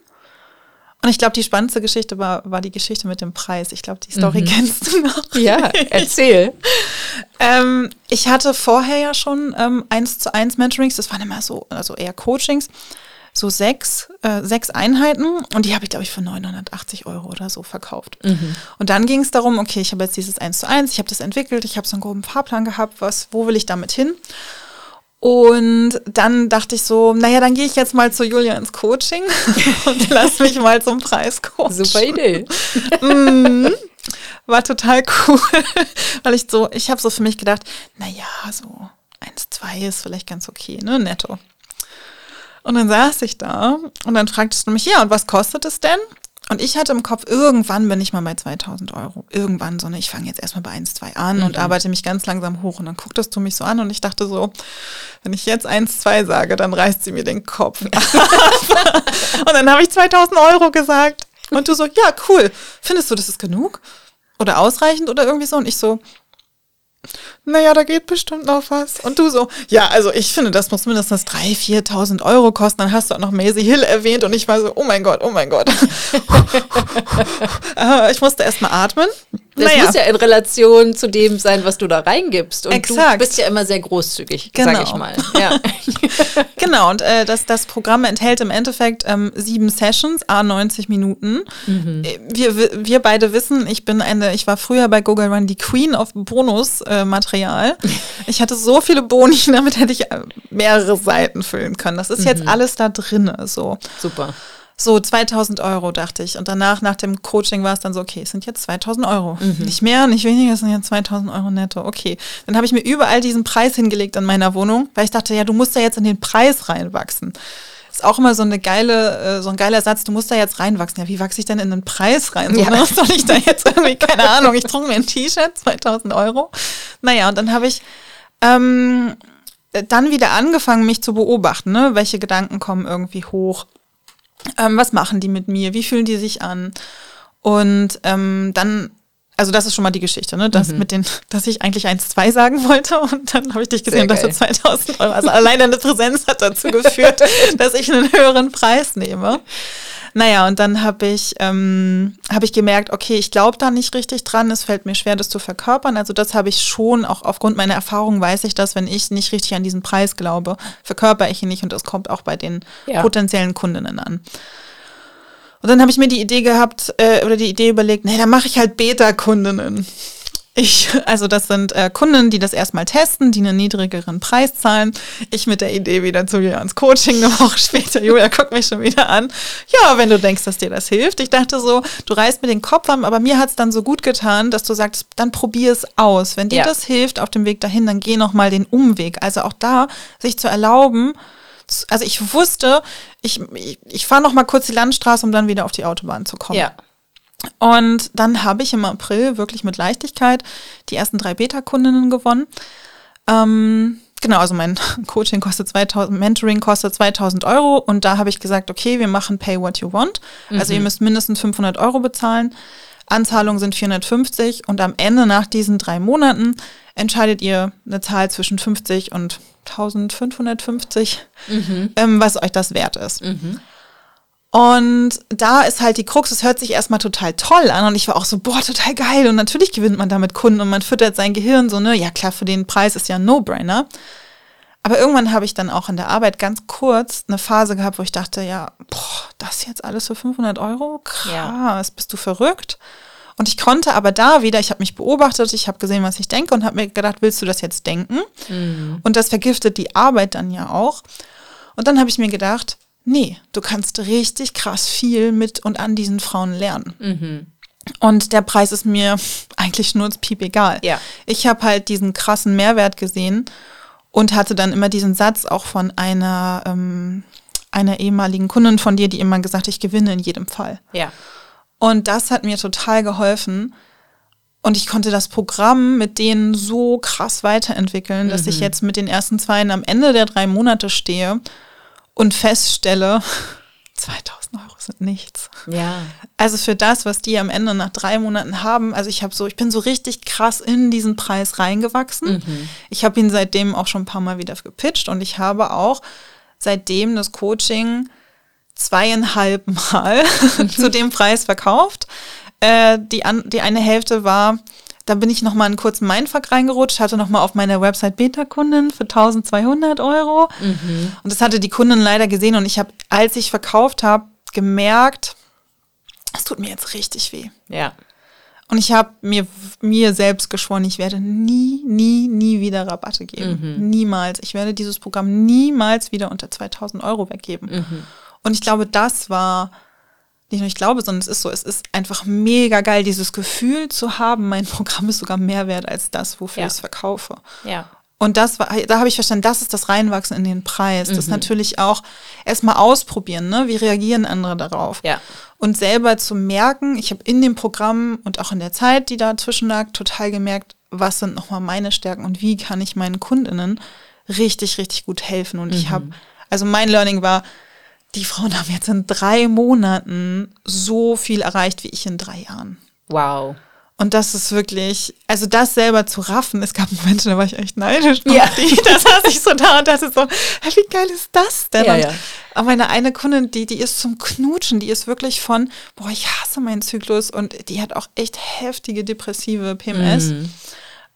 Und ich glaube, die spannendste Geschichte war, war die Geschichte mit dem Preis. Ich glaube, die Story <laughs> kennst du noch. Ja, erzähl. Ähm, ich hatte vorher ja schon ähm, eins zu eins Mentorings, das waren immer so, also eher Coachings, so sechs, äh, sechs Einheiten und die habe ich, glaube ich, für 980 Euro oder so verkauft. Und dann ging es darum, okay, ich habe jetzt dieses eins zu eins, ich habe das entwickelt, ich habe so einen groben Fahrplan gehabt, was, wo will ich damit hin? Und dann dachte ich so, naja, dann gehe ich jetzt mal zu Julia ins Coaching <laughs> und lass mich mal zum Preis coachen. Super Idee. War total cool, <laughs> weil ich so, ich habe so für mich gedacht, naja, so 1,2 ist vielleicht ganz okay, ne, netto. Und dann saß ich da und dann fragtest du mich, ja, und was kostet es denn? Und ich hatte im Kopf, irgendwann bin ich mal bei 2000 Euro. Irgendwann so, ne, ich fange jetzt erstmal bei 1,2 an und arbeite mich ganz langsam hoch. Und dann gucktest du mich so an und ich dachte so, wenn ich jetzt 1,2 sage, dann reißt sie mir den Kopf. <laughs> und dann habe ich 2000 Euro gesagt. Und du so, ja, cool. Findest du, das ist genug? Oder ausreichend oder irgendwie so? Und ich so, naja, da geht bestimmt noch was. Und du so, ja, also ich finde, das muss mindestens 3.000, 4.000 Euro kosten. Dann hast du auch noch Maisie Hill erwähnt und ich war so, oh mein Gott, oh mein Gott. Äh, <laughs> ich musste erst mal atmen Das Naja. muss ja in Relation zu dem sein, was du da reingibst. Und Exakt. du bist ja immer sehr großzügig, Genau. sag ich mal. <laughs> Ja. Genau, und äh, das, das Programm enthält im Endeffekt ähm, sieben Sessions, a 90 Minuten. Äh, Wir, wir- wir beide wissen, ich bin eine, ich war früher bei Google Run die Queen of Bonusmaterial. Äh, Material. ich hatte so viele Boni, <laughs> damit hätte ich äh, mehrere Seiten füllen können. Das ist jetzt alles da drin. So. Super. So 2000 Euro, dachte ich. Und danach, nach dem Coaching, war es dann so, okay, es sind jetzt 2000 Euro. Nicht mehr, nicht weniger, es sind jetzt 2000 Euro netto. Okay. Dann habe ich mir überall diesen Preis hingelegt in meiner Wohnung, weil ich dachte, ja, du musst da jetzt in den Preis reinwachsen. Ist auch immer so eine geile, äh, so ein geiler Satz, du musst da jetzt reinwachsen. Ja, wie wachse ich denn in den Preis rein? So, Ja. <laughs> ne? Soll ich da jetzt irgendwie, keine Ahnung, ich trug mir ein T-Shirt, 2000 Euro. Naja, und dann habe ich ähm, dann wieder angefangen, mich zu beobachten, ne? welche Gedanken kommen irgendwie hoch ähm, was machen die mit mir, wie fühlen die sich an. Und ähm, dann, also das ist schon mal die Geschichte, ne? Das mit den, <laughs> dass ich eigentlich 1,2 sagen wollte und dann habe ich dich gesehen, dass du geil. 2000 Euro, also <laughs> alleine eine Präsenz hat dazu geführt, <laughs> dass ich einen höheren Preis nehme. Naja, und dann habe ich, ähm, hab ich gemerkt, okay, ich glaube da nicht richtig dran, es fällt mir schwer, das zu verkörpern. Also das habe ich schon, auch aufgrund meiner Erfahrung weiß ich das, wenn ich nicht richtig an diesen Preis glaube, verkörper ich ihn nicht und das kommt auch bei den Ja. potenziellen Kundinnen an. Und dann habe ich mir die Idee gehabt, äh, oder die Idee überlegt, nee, dann mache ich halt Beta-Kundinnen. Ich, also das sind äh, Kunden, die das erstmal testen, die einen niedrigeren Preis zahlen. Ich mit der Idee wieder zu Julia ans Coaching eine Woche <laughs> später. Julia guckt mich schon wieder an. Ja, wenn du denkst, dass dir das hilft. Ich dachte so, du reißt mir den Kopf an, aber mir hat es dann so gut getan, dass du sagst, dann probier es aus. Wenn dir Ja. das hilft auf dem Weg dahin, dann geh noch mal den Umweg. Also auch da, sich zu erlauben, also ich wusste, ich, ich, ich fahre noch mal kurz die Landstraße, um dann wieder auf die Autobahn zu kommen. Ja. Und dann habe ich im April wirklich mit Leichtigkeit die ersten drei Beta-Kundinnen gewonnen. Ähm, genau, also mein <laughs> Coaching kostet 2000, Mentoring kostet 2000 Euro und da habe ich gesagt, okay, wir machen Pay What You Want. Also ihr müsst mindestens 500 Euro bezahlen. Anzahlung sind 450 und am Ende nach diesen drei Monaten entscheidet ihr eine Zahl zwischen 50 und 1550, ähm, was euch das wert ist. Und da ist halt die Krux, es hört sich erstmal total toll an und ich war auch so, boah, total geil und natürlich gewinnt man damit Kunden und man füttert sein Gehirn so, ne, ja klar, für den Preis ist ja ein No-Brainer. Aber irgendwann habe ich dann auch in der Arbeit ganz kurz eine Phase gehabt, wo ich dachte, ja, boah, das jetzt alles für 500 Euro? Krass, bist du verrückt? Und ich konnte aber da wieder, ich habe mich beobachtet, ich habe gesehen, was ich denke und habe mir gedacht, willst du das jetzt denken? Und das vergiftet die Arbeit dann ja auch. Und dann habe ich mir gedacht, nee, du kannst richtig krass viel mit und an diesen Frauen lernen. Und der Preis ist mir <laughs> eigentlich schnurzpiep egal. Ja. Ich habe halt diesen krassen Mehrwert gesehen und hatte dann immer diesen Satz auch von einer, ähm, einer ehemaligen Kundin von dir, die immer gesagt, ich gewinne in jedem Fall. Ja. Und das hat mir total geholfen. Und ich konnte das Programm mit denen so krass weiterentwickeln, dass ich jetzt mit den ersten Zweien am Ende der drei Monate stehe und feststelle, <laughs> 2000 Euro sind nichts. Ja. Also für das, was die am Ende nach drei Monaten haben, also ich habe so, ich bin so richtig krass in diesen Preis reingewachsen. Ich habe ihn seitdem auch schon ein paar Mal wieder gepitcht und ich habe auch seitdem das Coaching zweieinhalb Mal <laughs> zu dem Preis verkauft. Äh, die, an, die eine Hälfte war, da bin ich nochmal einen kurzen Mindfuck reingerutscht, hatte nochmal auf meiner Website Beta-Kunden für 1200 Euro. Und das hatte die Kundin leider gesehen und ich habe, als ich verkauft habe, gemerkt, es tut mir jetzt richtig weh. Ja. Und ich habe mir, mir selbst geschworen, ich werde nie, nie, nie wieder Rabatte geben. Niemals. Ich werde dieses Programm niemals wieder unter 2000 Euro weggeben. Und ich glaube, das war, nicht nur ich glaube, sondern es ist so, es ist einfach mega geil, dieses Gefühl zu haben, mein <laughs> Programm ist sogar mehr wert als das, wofür Ja. ich es verkaufe. Ja. Und das war, da habe ich verstanden, das ist das Reinwachsen in den Preis. Das ist Mhm. natürlich auch erstmal ausprobieren, ne? Wie reagieren andere darauf? Ja. Und selber zu merken, ich habe in dem Programm und auch in der Zeit, die dazwischen lag, total gemerkt, was sind nochmal meine Stärken und wie kann ich meinen Kundinnen richtig, richtig gut helfen. Und ich Mhm. habe, also mein Learning war, die Frauen haben jetzt in drei Monaten so viel erreicht wie ich in drei Jahren. Wow. Und das ist wirklich, also das selber zu raffen, es gab Momente, da war ich echt neidisch. Ja. auf Die, da saß ich so da und dachte so, wie geil ist das denn? Ja, und ja. aber meine eine Kundin, die, die ist zum Knutschen, die ist wirklich von, boah, ich hasse meinen Zyklus und die hat auch echt heftige depressive PMS. Mhm.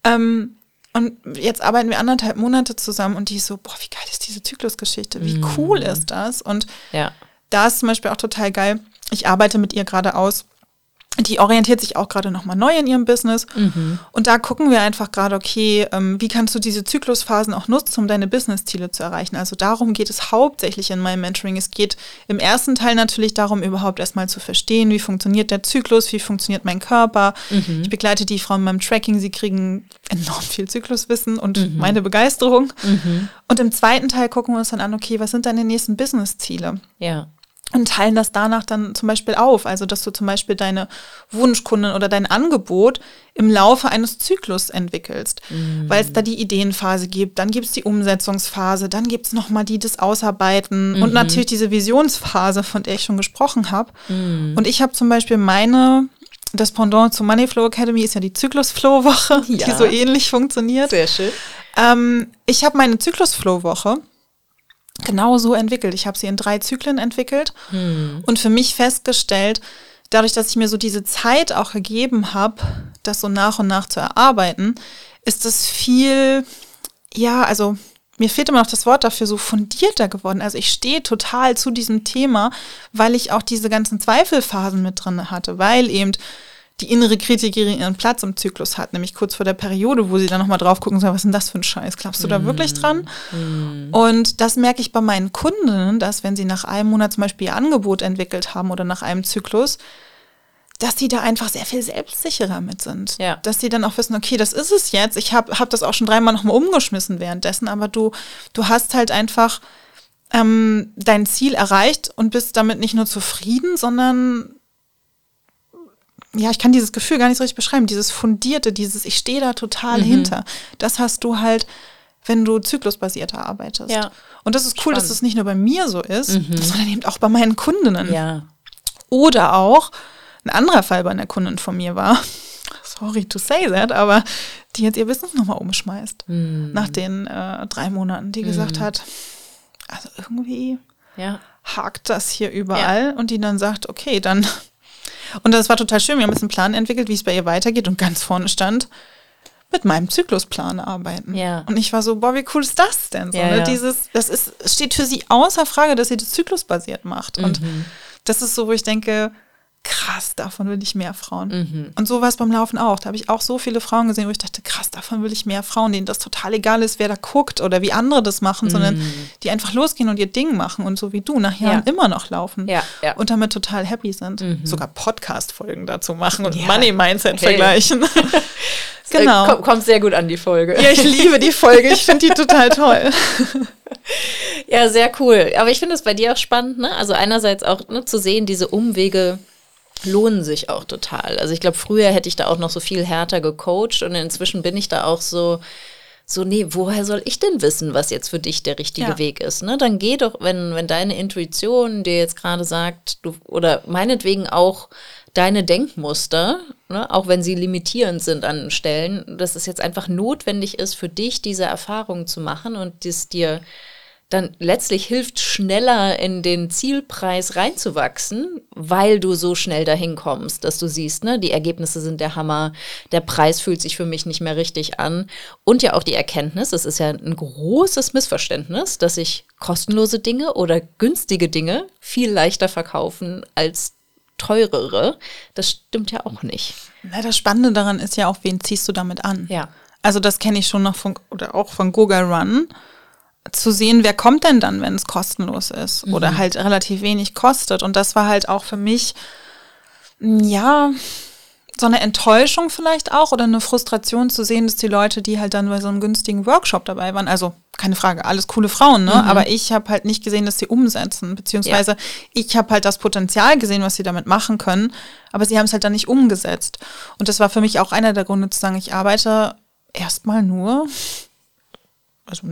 Ähm, und jetzt arbeiten wir anderthalb Monate zusammen und die ist so, boah, wie geil ist diese Zyklusgeschichte, wie cool ist das? Und Ja. da ist zum Beispiel auch total geil. Ich arbeite mit ihr gerade aus. Die orientiert sich auch gerade nochmal neu in ihrem Business. Und da gucken wir einfach gerade, okay, ähm, wie kannst du diese Zyklusphasen auch nutzen, um deine Business-Ziele zu erreichen? Also darum geht es hauptsächlich in meinem Mentoring. Es geht im ersten Teil natürlich darum, überhaupt erstmal zu verstehen, wie funktioniert der Zyklus, wie funktioniert mein Körper. Ich begleite die Frauen beim Tracking. Sie kriegen enorm viel Zykluswissen und meine Begeisterung. Und im zweiten Teil gucken wir uns dann an, okay, was sind deine nächsten Business-Ziele? Ja. Und teilen das danach dann zum Beispiel auf. Also, dass du zum Beispiel deine Wunschkunden oder dein Angebot im Laufe eines Zyklus entwickelst, weil es da die Ideenphase gibt, dann gibt es die Umsetzungsphase, dann gibt es nochmal die des Ausarbeiten und natürlich diese Visionsphase, von der ich schon gesprochen habe. Und ich habe zum Beispiel meine, das Pendant zur Moneyflow Academy ist ja die Zyklus-Flow-Woche, Ja. die so ähnlich funktioniert. Sehr schön. Ähm, ich habe meine Zyklus-Flow-Woche genau so entwickelt. Ich habe sie in drei Zyklen entwickelt und für mich festgestellt, dadurch, dass ich mir so diese Zeit auch gegeben habe, das so nach und nach zu erarbeiten, ist es viel, ja, also mir fehlt immer noch das Wort dafür, so fundierter geworden. Also ich stehe total zu diesem Thema, weil ich auch diese ganzen Zweifelphasen mit drin hatte, weil eben die innere Kritikerin ihren Platz im Zyklus hat, nämlich kurz vor der Periode, wo sie dann nochmal drauf gucken soll, was ist denn das für ein Scheiß? Glaubst du da wirklich dran? Und das merke ich bei meinen Kundinnen, dass wenn sie nach einem Monat zum Beispiel ihr Angebot entwickelt haben oder nach einem Zyklus, dass die da einfach sehr viel selbstsicherer mit sind. Ja. Dass die dann auch wissen, okay, das ist es jetzt. Ich habe hab das auch schon dreimal nochmal umgeschmissen währenddessen, aber du, du hast halt einfach ähm, dein Ziel erreicht und bist damit nicht nur zufrieden, sondern ja, ich kann dieses Gefühl gar nicht so richtig beschreiben, dieses fundierte, dieses ich stehe da total Mhm. hinter. Das hast du halt, wenn du zyklusbasierter arbeitest. Ja. Und das ist cool, dass Spannend. es nicht nur bei mir so ist, sondern eben auch bei meinen Kundinnen. Ja. Oder auch ein anderer Fall bei einer Kundin von mir war, <laughs> sorry to say that, aber die jetzt ihr Business nochmal umschmeißt. Nach den äh, drei Monaten, die gesagt hat, also irgendwie Ja. hakt das hier überall und die dann sagt, okay, dann. Und das war total schön. Wir haben jetzt einen Plan entwickelt, wie es bei ihr weitergeht und ganz vorne stand, mit meinem Zyklusplan arbeiten. Ja. Und ich war so, boah, wie cool ist das denn? So, Ja, ne? ja. Dieses, das ist, steht für sie außer Frage, dass sie das zyklusbasiert macht. Und Mhm. das ist so, wo ich denke, krass, davon will ich mehr Frauen. Mhm. Und so war es beim Laufen auch. Da habe ich auch so viele Frauen gesehen, wo ich dachte, krass, davon will ich mehr Frauen, denen das total egal ist, wer da guckt oder wie andere das machen, sondern die einfach losgehen und ihr Ding machen und so wie du nach Jahren Mhm. Ja. immer noch laufen Ja, ja. und damit total happy sind. Sogar Podcast-Folgen dazu machen und. Money-Mindset Hey. vergleichen. <laughs> <laughs> Genau. Kommt, kommt sehr gut an die Folge. Ja, ich liebe die Folge. Ich finde die <laughs> total toll. Ja, sehr cool. Aber ich finde es bei dir auch spannend, ne? Also einerseits auch ne, zu sehen, diese Umwege lohnen sich auch total. Also ich glaube, früher hätte ich da auch noch so viel härter gecoacht und inzwischen bin ich da auch so, so, nee, woher soll ich denn wissen, was jetzt für dich der richtige Ja. Weg ist? Ne? Dann geh doch, wenn, wenn deine Intuition dir jetzt gerade sagt, du, oder meinetwegen auch deine Denkmuster, ne, auch wenn sie limitierend sind an Stellen, dass es jetzt einfach notwendig ist, für dich diese Erfahrung zu machen und das dir dann letztlich hilft, schneller in den Zielpreis reinzuwachsen, weil du so schnell dahin kommst, dass du siehst, ne, die Ergebnisse sind der Hammer, der Preis fühlt sich für mich nicht mehr richtig an. Und ja auch die Erkenntnis, es ist ja ein großes Missverständnis, dass sich kostenlose Dinge oder günstige Dinge viel leichter verkaufen als teurere. Das stimmt ja auch nicht. Na, das Spannende daran ist ja auch, wen ziehst du damit an? Ja. Also das kenne ich schon noch von, oder auch von Google Run, zu sehen, wer kommt denn dann, wenn es kostenlos ist oder halt relativ wenig kostet. Und das war halt auch für mich, mm, ja, so eine Enttäuschung vielleicht auch oder eine Frustration zu sehen, dass die Leute, die halt dann bei so einem günstigen Workshop dabei waren, also keine Frage, alles coole Frauen, ne? Aber ich habe halt nicht gesehen, dass sie umsetzen, beziehungsweise ich habe halt das Potenzial gesehen, was sie damit machen können, aber sie haben es halt dann nicht umgesetzt. Und das war für mich auch einer der Gründe zu sagen, ich arbeite erstmal nur, also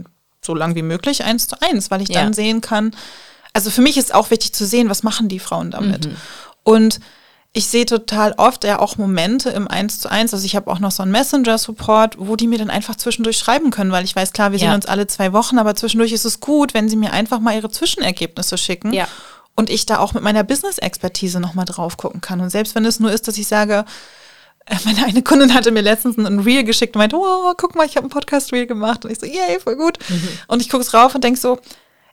so lang wie möglich, eins zu eins, weil ich Ja. dann sehen kann, also für mich ist auch wichtig zu sehen, was machen die Frauen damit. Und ich sehe total oft ja auch Momente im Eins zu eins. Also ich habe auch noch so einen Messenger-Support, wo die mir dann einfach zwischendurch schreiben können, weil ich weiß, klar, wir Ja. sehen uns alle zwei Wochen, aber zwischendurch ist es gut, wenn sie mir einfach mal ihre Zwischenergebnisse schicken. Ja. Und ich da auch mit meiner Business-Expertise nochmal drauf gucken kann. Und selbst wenn es nur ist, dass ich sage, <laughs> meine eine Kundin hatte mir letztens ein Reel geschickt und meinte, oh, guck mal, ich habe einen Podcast-Reel gemacht. Und ich so, yay, voll gut. Und ich gucke es rauf und denk so,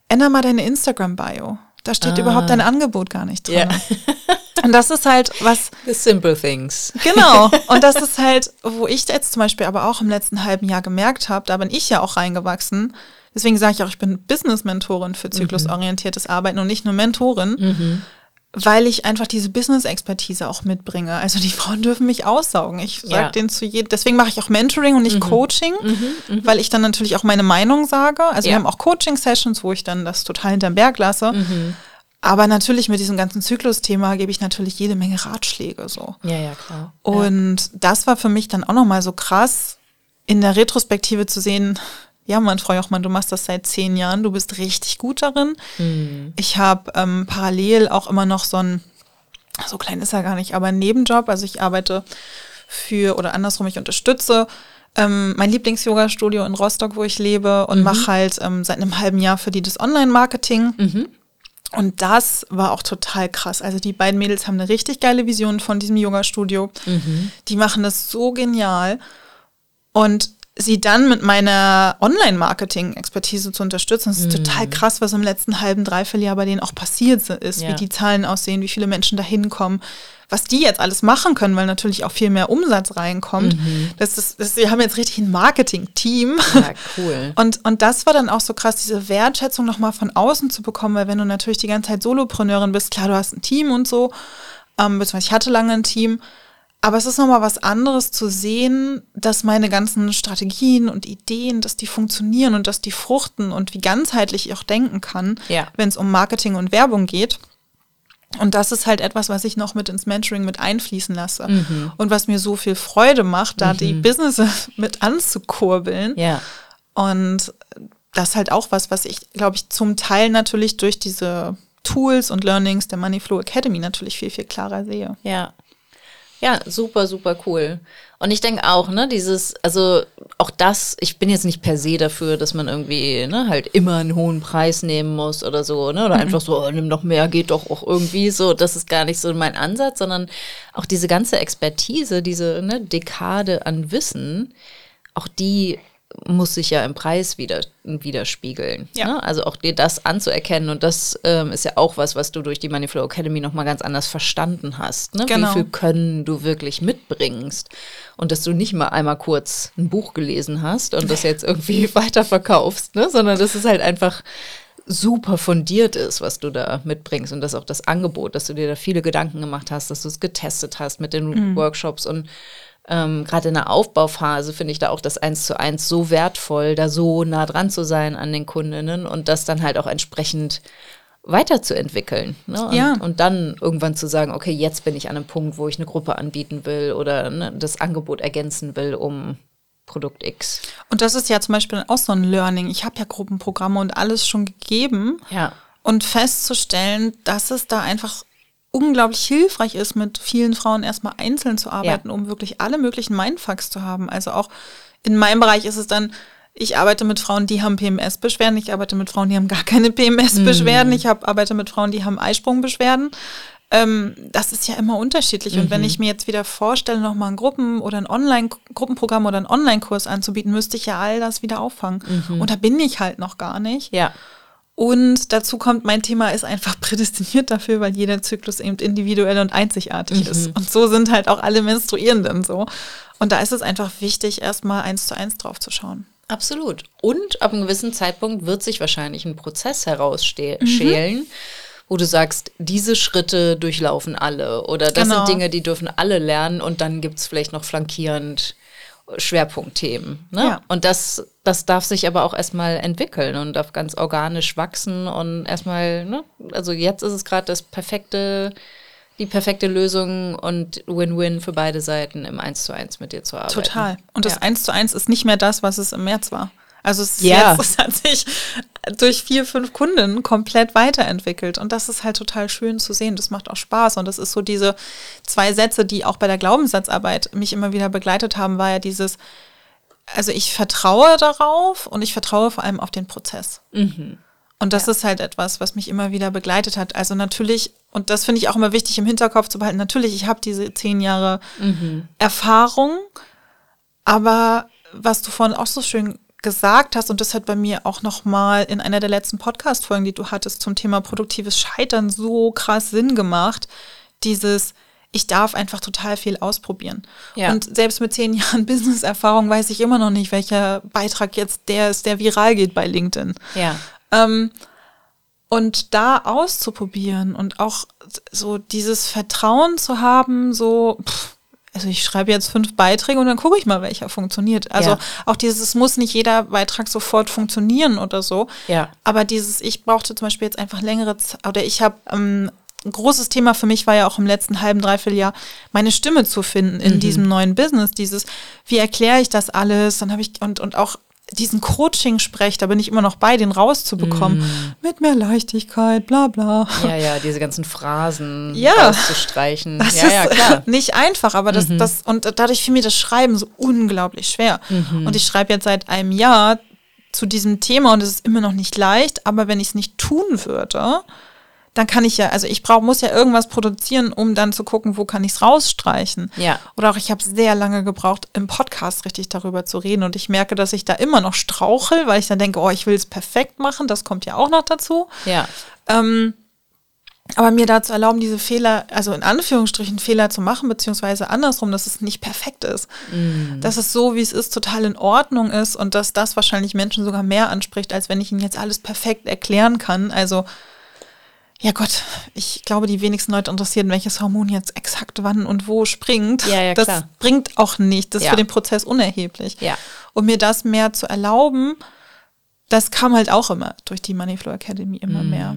änder mal deine Instagram-Bio. Da steht überhaupt dein Angebot gar nicht drin. Ja. <laughs> Und das ist halt was, The simple things. genau. <laughs> Und das ist halt, wo ich jetzt zum Beispiel aber auch im letzten halben Jahr gemerkt habe, da bin ich ja auch reingewachsen. Deswegen sage ich auch, ich bin Business-Mentorin für zyklusorientiertes Arbeiten und nicht nur Mentorin, weil ich einfach diese Business-Expertise auch mitbringe. Also die <laughs> Frauen dürfen mich aussaugen. Ich sage Ja. denen zu jedem, deswegen mache ich auch Mentoring und nicht Coaching, weil ich dann natürlich auch meine Meinung sage. Also wir Ja. haben auch Coaching-Sessions, wo ich dann das total hinterm Berg lasse. Aber natürlich mit diesem ganzen Zyklus-Thema gebe ich natürlich jede Menge Ratschläge so. Ja, ja, klar. Und das war für mich dann auch nochmal so krass, in der Retrospektive zu sehen, ja, Mann, Frau Jochmann, du machst das seit zehn Jahren, du bist richtig gut darin. Ich habe ähm, parallel auch immer noch so ein, so klein ist er gar nicht, aber einen Nebenjob. Also ich arbeite für, oder andersrum, ich unterstütze ähm, mein Lieblings-Yoga-Studio in Rostock, wo ich lebe und mache halt ähm, seit einem halben Jahr für die das Online-Marketing. Und das war auch total krass. Also die beiden Mädels haben eine richtig geile Vision von diesem Yoga-Studio. Die machen das so genial. Und sie dann mit meiner Online-Marketing-Expertise zu unterstützen, das ist total krass, was im letzten halben, dreiviertel Jahr bei denen auch passiert ist, Ja. wie die Zahlen aussehen, wie viele Menschen da hinkommen, was die jetzt alles machen können, weil natürlich auch viel mehr Umsatz reinkommt. Das ist, das, wir haben jetzt richtig ein Marketing-Team. Ja, <laughs> cool. Und, und das war dann auch so krass, diese Wertschätzung nochmal von außen zu bekommen, weil wenn du natürlich die ganze Zeit Solopreneurin bist, klar, du hast ein Team und so, ähm, beziehungsweise ich hatte lange ein Team, aber es ist nochmal was anderes zu sehen, dass meine ganzen Strategien und Ideen, dass die funktionieren und dass die fruchten und wie ganzheitlich ich auch denken kann, Ja. wenn es um Marketing und Werbung geht. Und das ist halt etwas, was ich noch mit ins Mentoring mit einfließen lasse. Und was mir so viel Freude macht, da die Businesses <laughs> mit anzukurbeln. Ja. Und das ist halt auch was, was ich, glaube ich, zum Teil natürlich durch diese Tools und Learnings der Moneyflow Academy natürlich viel, viel klarer sehe. Ja. Ja, super, super cool. Und ich denke auch, ne, dieses, also auch das, ich bin jetzt nicht per se dafür, dass man irgendwie, ne, halt immer einen hohen Preis nehmen muss oder so, ne, oder einfach so, oh, nimm doch mehr, geht doch auch irgendwie so. Das ist gar nicht so mein Ansatz, sondern auch diese ganze Expertise, diese, ne, Dekade an Wissen, auch die muss sich ja im Preis wieder, widerspiegeln. Ja. Ne? Also auch dir das anzuerkennen und das ähm, ist ja auch was, was du durch die Moneyflow Academy nochmal ganz anders verstanden hast. Ne? Genau. Wie viel Können du wirklich mitbringst und dass du nicht mal einmal kurz ein Buch gelesen hast und das jetzt irgendwie <laughs> weiterverkaufst, ne? sondern dass es halt einfach super fundiert ist, was du da mitbringst und dass auch das Angebot, dass du dir da viele Gedanken gemacht hast, dass du es getestet hast mit den Workshops und ähm, gerade in der Aufbauphase finde ich da auch das Eins zu eins so wertvoll, da so nah dran zu sein an den Kundinnen und das dann halt auch entsprechend weiterzuentwickeln. Ne? Und, Ja. und dann irgendwann zu sagen, okay, jetzt bin ich an einem Punkt, wo ich eine Gruppe anbieten will oder ne, das Angebot ergänzen will um Produkt X. Und das ist ja zum Beispiel auch so ein Learning. Ich habe ja Gruppenprogramme und alles schon gegeben. Ja. Und festzustellen, dass es da einfach unglaublich hilfreich ist, mit vielen Frauen erstmal einzeln zu arbeiten, um wirklich alle möglichen Mindfucks zu haben. Also auch in meinem Bereich ist es dann, ich arbeite mit Frauen, die haben PMS-Beschwerden, ich arbeite mit Frauen, die haben gar keine PMS-Beschwerden, ich hab, arbeite mit Frauen, die haben Eisprungbeschwerden. Ähm, das ist ja immer unterschiedlich. Und wenn ich mir jetzt wieder vorstelle, nochmal ein Gruppen- oder ein Online-Gruppenprogramm oder einen Online-Kurs anzubieten, müsste ich ja all das wieder auffangen. Und da bin ich halt noch gar nicht. Ja. Und dazu kommt, mein Thema ist einfach <laughs> prädestiniert dafür, weil jeder Zyklus eben individuell und einzigartig ist. Und so sind halt auch alle Menstruierenden so. Und da ist es einfach wichtig, erstmal eins zu eins drauf zu schauen. Absolut. Und ab einem gewissen Zeitpunkt wird sich wahrscheinlich ein Prozess Mhm. herausschälen, wo du sagst, diese Schritte durchlaufen alle oder das Genau. sind Dinge, die dürfen alle lernen und dann gibt es vielleicht noch flankierend Schwerpunktthemen. Ne? Ja. Und das, das darf sich aber auch erstmal entwickeln und darf ganz organisch wachsen und erstmal, ne? also jetzt ist es gerade das perfekte, die perfekte Lösung und Win-Win für beide Seiten im Eins zu eins mit dir zu arbeiten. Total. Und das Ja. eins zu eins ist nicht mehr das, was es im März war. Also es, Ja. jetzt, <laughs> es hat sich durch vier, fünf Kunden komplett weiterentwickelt. Und das ist halt total schön zu sehen. Das macht auch Spaß. Und das ist so diese zwei Sätze, die auch bei der Glaubenssatzarbeit mich immer wieder begleitet haben, war ja dieses, also ich vertraue darauf und ich vertraue vor allem auf den Prozess. Und das ist halt etwas, was mich immer wieder begleitet hat. Also natürlich, und das finde ich auch immer wichtig im Hinterkopf zu behalten, natürlich, ich habe diese zehn Jahre Erfahrung, aber was du vorhin auch so schön gesagt hast, und das hat bei mir auch nochmal in einer der letzten Podcast-Folgen, die du hattest, zum Thema produktives Scheitern so krass Sinn gemacht, dieses, ich darf einfach total viel ausprobieren. Ja. Und selbst mit zehn <laughs> Jahren Business-Erfahrung weiß ich immer noch nicht, welcher Beitrag jetzt der ist, der viral geht bei LinkedIn. Ja. Ähm, und da auszuprobieren und auch so dieses Vertrauen zu haben, so, pff, also ich schreibe jetzt fünf Beiträge und dann gucke ich mal, welcher funktioniert. Also Ja. auch dieses, es muss nicht jeder Beitrag sofort funktionieren oder so. Ja. Aber dieses, ich brauchte zum Beispiel jetzt einfach längere Zeit, oder ich habe ähm, ein großes Thema für mich war ja auch im letzten halben, dreiviertel Jahr, meine Stimme zu finden in diesem neuen Business. Dieses, wie erkläre ich das alles? Dann habe ich, und, und auch diesen Coaching-Sprech, da bin ich immer noch bei, den rauszubekommen. Mit mehr Leichtigkeit, bla bla. Ja, ja, diese ganzen Phrasen Ja. auszustreichen. Das ja, ist ja, klar. <laughs> nicht einfach, aber das, das, und dadurch fiel mir das Schreiben so unglaublich schwer. Mhm. Und ich schreibe jetzt seit einem Jahr zu diesem Thema und es ist immer noch nicht leicht, aber wenn ich es nicht tun würde, dann kann ich ja, also ich brauch, muss ja irgendwas produzieren, um dann zu gucken, wo kann ich es rausstreichen. Ja. Oder auch ich habe sehr lange gebraucht, im Podcast richtig darüber zu reden und ich merke, dass ich da immer noch strauchel, weil ich dann denke, oh, ich will es perfekt machen, das kommt ja auch noch dazu. Ja. Ähm, aber mir dazu erlauben, diese Fehler, also in Anführungsstrichen Fehler zu machen, beziehungsweise andersrum, dass es nicht perfekt ist. Dass es so, wie es ist, total in Ordnung ist und dass das wahrscheinlich Menschen sogar mehr anspricht, als wenn ich ihnen jetzt alles perfekt erklären kann. Also, ja Gott, ich glaube, die wenigsten Leute interessieren, welches Hormon jetzt exakt wann und wo springt. Ja, ja, das klar. bringt auch nicht. Das ist Ja. für den Prozess unerheblich. Ja. Und mir das mehr zu erlauben, das kam halt auch immer durch die Moneyflow Academy immer mehr.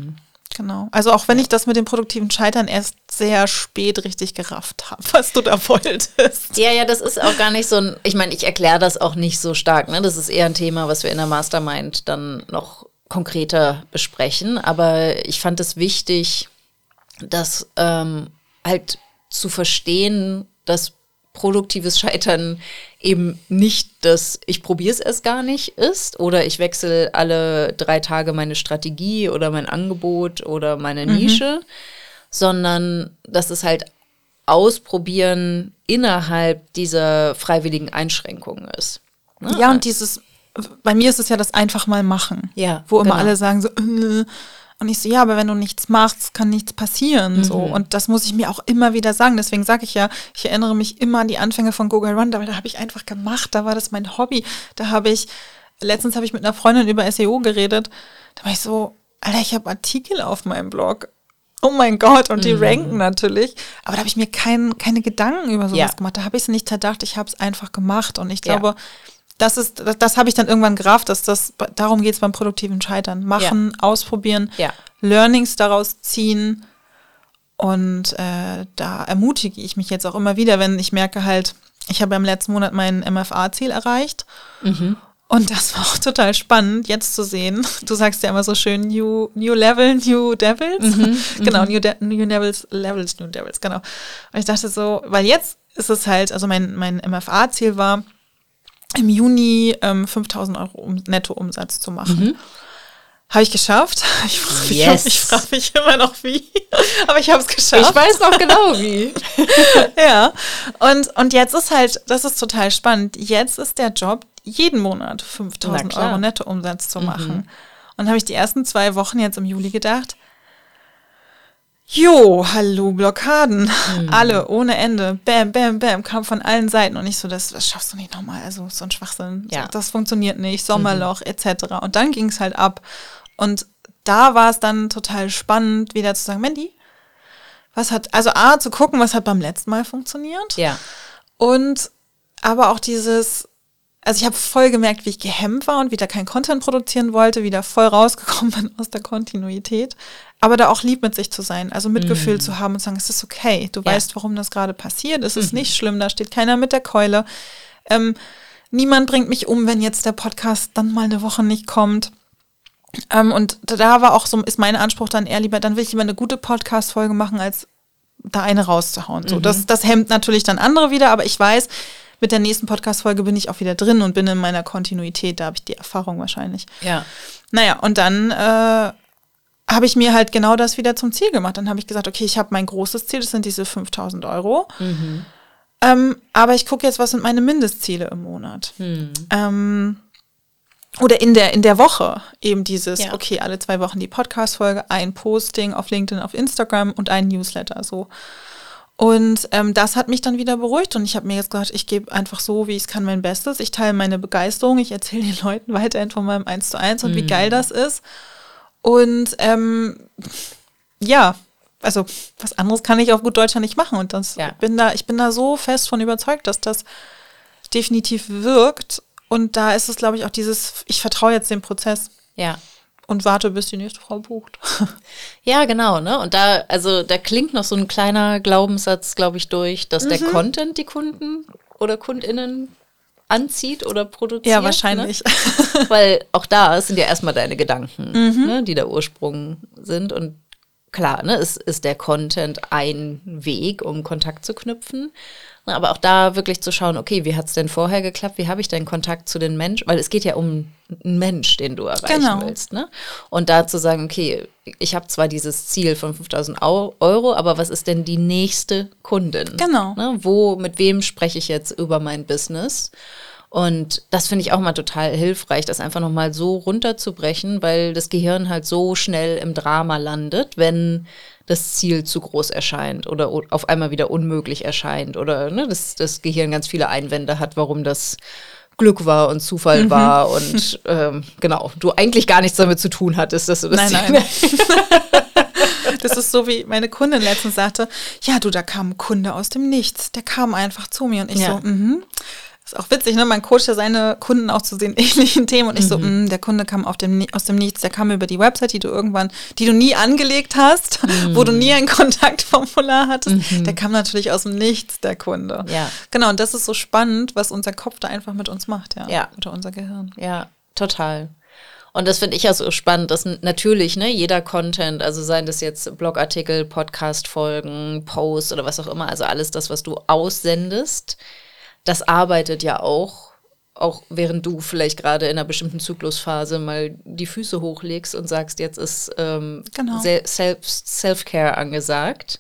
Genau. Also auch wenn ich das mit dem produktiven Scheitern erst sehr spät richtig gerafft habe, <laughs> was du da wolltest. Ja, ja, das ist auch gar nicht so ein, ich meine, ich erkläre das auch nicht so stark, ne? Das ist eher ein Thema, was wir in der Mastermind dann noch konkreter besprechen. Aber ich fand es wichtig, das ähm, halt zu verstehen, dass produktives Scheitern eben nicht das ich probiere es erst gar nicht ist oder ich wechsle alle drei Tage meine Strategie oder mein Angebot oder meine Nische, sondern dass es halt ausprobieren innerhalb dieser freiwilligen Einschränkungen ist. Ne? Ja, und dieses, bei mir ist es ja das einfach mal machen. Ja, Wo immer genau. alle sagen so, äh, und ich so, ja, aber wenn du nichts machst, kann nichts passieren. So. Mhm. Und das muss ich mir auch immer wieder sagen. Deswegen sage ich ja, ich erinnere mich immer an die Anfänge von Google Run, weil da habe ich einfach gemacht, da war das mein Hobby. Da habe ich, letztens habe ich mit einer Freundin über SEO geredet, da war ich so, Alter, ich habe Artikel auf meinem Blog. Oh mein Gott, und Mhm. die ranken natürlich. Aber da habe ich mir kein, keine Gedanken über sowas Ja. gemacht. Da habe ich es nicht zerdacht, ich habe es einfach gemacht. Und ich Ja. Das ist, das, das habe ich dann irgendwann gerafft, dass das, darum geht es beim produktiven Scheitern. Machen, ausprobieren, Ja. Learnings daraus ziehen. Und äh, da ermutige ich mich jetzt auch immer wieder, wenn ich merke halt, ich habe im letzten Monat mein MFA-Ziel erreicht. Und das war auch total spannend, jetzt zu sehen. Du sagst ja immer so schön, New, new Level, New Devils. <laughs> genau, new, De new Levels, Levels, New Devils, genau. Und ich dachte so, weil jetzt ist es halt, also mein, mein MFA-Ziel war, im Juni ähm, 5000 Euro um, Nettoumsatz zu machen. Habe ich geschafft. <laughs> Ich frage mich, Yes. ich frag mich immer noch wie. <laughs> Aber ich habe es geschafft. Ich weiß noch genau wie. <laughs> Ja. Und, und jetzt ist halt, das ist total spannend. Jetzt ist der Job, jeden Monat Na 5000 klar. Euro Nettoumsatz zu machen. Und habe ich die ersten zwei Wochen jetzt im Juli gedacht, Jo, hallo, Blockaden. Alle ohne Ende. Bam, bam, bam, kam von allen Seiten. Und ich so, das, das schaffst du nicht nochmal. Also so ein Schwachsinn. Ja. Das funktioniert nicht. Sommerloch, etc. Und dann ging es halt ab. Und da war es dann total spannend, wieder zu sagen, Mandy, was hat, also A, zu gucken, was hat beim letzten Mal funktioniert. Ja. Und aber auch dieses, also ich habe voll gemerkt, wie ich gehemmt war und wieder kein Content produzieren wollte, wieder voll rausgekommen <laughs> bin aus der Kontinuität. Aber da auch lieb mit sich zu sein, also Mitgefühl zu haben und zu sagen, es ist okay, du Ja. weißt, warum das gerade passiert, es ist nicht schlimm, da steht keiner mit der Keule. Ähm, niemand bringt mich um, wenn jetzt der Podcast dann mal eine Woche nicht kommt. Ähm, und da war auch so, ist mein Anspruch dann eher lieber, dann will ich lieber eine gute Podcast-Folge machen, als da eine rauszuhauen. So, mhm. das, das hemmt natürlich dann andere wieder, aber ich weiß, mit der nächsten Podcast-Folge bin ich auch wieder drin und bin in meiner Kontinuität. Da habe ich die Erfahrung wahrscheinlich. Ja. Naja, und dann äh, habe ich mir halt genau das wieder zum Ziel gemacht. Dann habe ich gesagt, okay, ich habe mein großes Ziel, das sind diese 5000 Euro. Mhm. Ähm, aber ich gucke jetzt, was sind meine Mindestziele im Monat. Mhm. Ähm, oder in der, in der Woche eben dieses, ja. okay, alle zwei Wochen die Podcast-Folge, ein Posting auf LinkedIn, auf Instagram und ein Newsletter. So. Und ähm, das hat mich dann wieder beruhigt und ich habe mir jetzt gesagt, ich gebe einfach so, wie ich es kann, mein Bestes. Ich teile meine Begeisterung, ich erzähle den Leuten weiterhin von meinem 1 zu 1 und mhm. wie geil das ist. Und ähm, ja, also was anderes kann ich auf gut Deutsch nicht machen. Und das ja. bin da, ich bin da so fest von überzeugt, dass das definitiv wirkt. Und da ist es, glaube ich, auch dieses, ich vertraue jetzt dem Prozess. Ja und warte, bis die nächste Frau bucht. <laughs> Ja, genau, ne? Und da, also da klingt noch so ein kleiner Glaubenssatz, glaube ich, durch, dass mhm. der Content die Kunden oder KundInnen anzieht oder produziert. Ja, wahrscheinlich. Ne? <laughs> Weil auch da sind ja erstmal deine Gedanken, mhm. ne, die der Ursprung sind. Und klar, ne, ist, ist der Content ein Weg, um Kontakt zu knüpfen. Aber auch da wirklich zu schauen, okay, wie hat es denn vorher geklappt? Wie habe ich denn Kontakt zu den Menschen? Weil es geht ja um einen Mensch, den du erreichen genau. willst. Ne? Und da zu sagen, okay, ich habe zwar dieses Ziel von 5000 Euro, aber was ist denn die nächste Kundin? Genau. Ne? Wo, mit wem spreche ich jetzt über mein Business? Und das finde ich auch mal total hilfreich, das einfach nochmal so runterzubrechen, weil das Gehirn halt so schnell im Drama landet, wenn das Ziel zu groß erscheint oder auf einmal wieder unmöglich erscheint oder ne, das, das Gehirn ganz viele Einwände hat, warum das Glück war und Zufall mhm. war und ähm, genau, du eigentlich gar nichts damit zu tun hattest, dass du das Nein, nein. <laughs> Das ist so, wie meine Kundin letztens sagte, ja, du, da kam ein Kunde aus dem Nichts, der kam einfach zu mir und ich ja. so, mhm. Ist auch witzig, ne? Man coacht ja seine Kunden auch zu den <laughs> ähnlichen Themen und ich mhm. so, mm, mh, der Kunde kam dem, aus dem Nichts, der kam über die Website, die du irgendwann, die du nie angelegt hast, mhm. <laughs> wo du nie ein Kontaktformular hattest. Mhm. Der kam natürlich aus dem Nichts, der Kunde. Ja. Genau, und das ist so spannend, was unser Kopf da einfach mit uns macht, ja. Ja. Oder unser Gehirn. Ja, total. Und das finde ich ja so spannend, dass natürlich, ne, jeder Content, also seien das jetzt Blogartikel, Podcast-Folgen, Posts oder was auch immer, also alles das, was du aussendest, das arbeitet ja auch, auch während du vielleicht gerade in einer bestimmten Zyklusphase mal die Füße hochlegst und sagst, jetzt ist ähm, genau. Self-Care angesagt.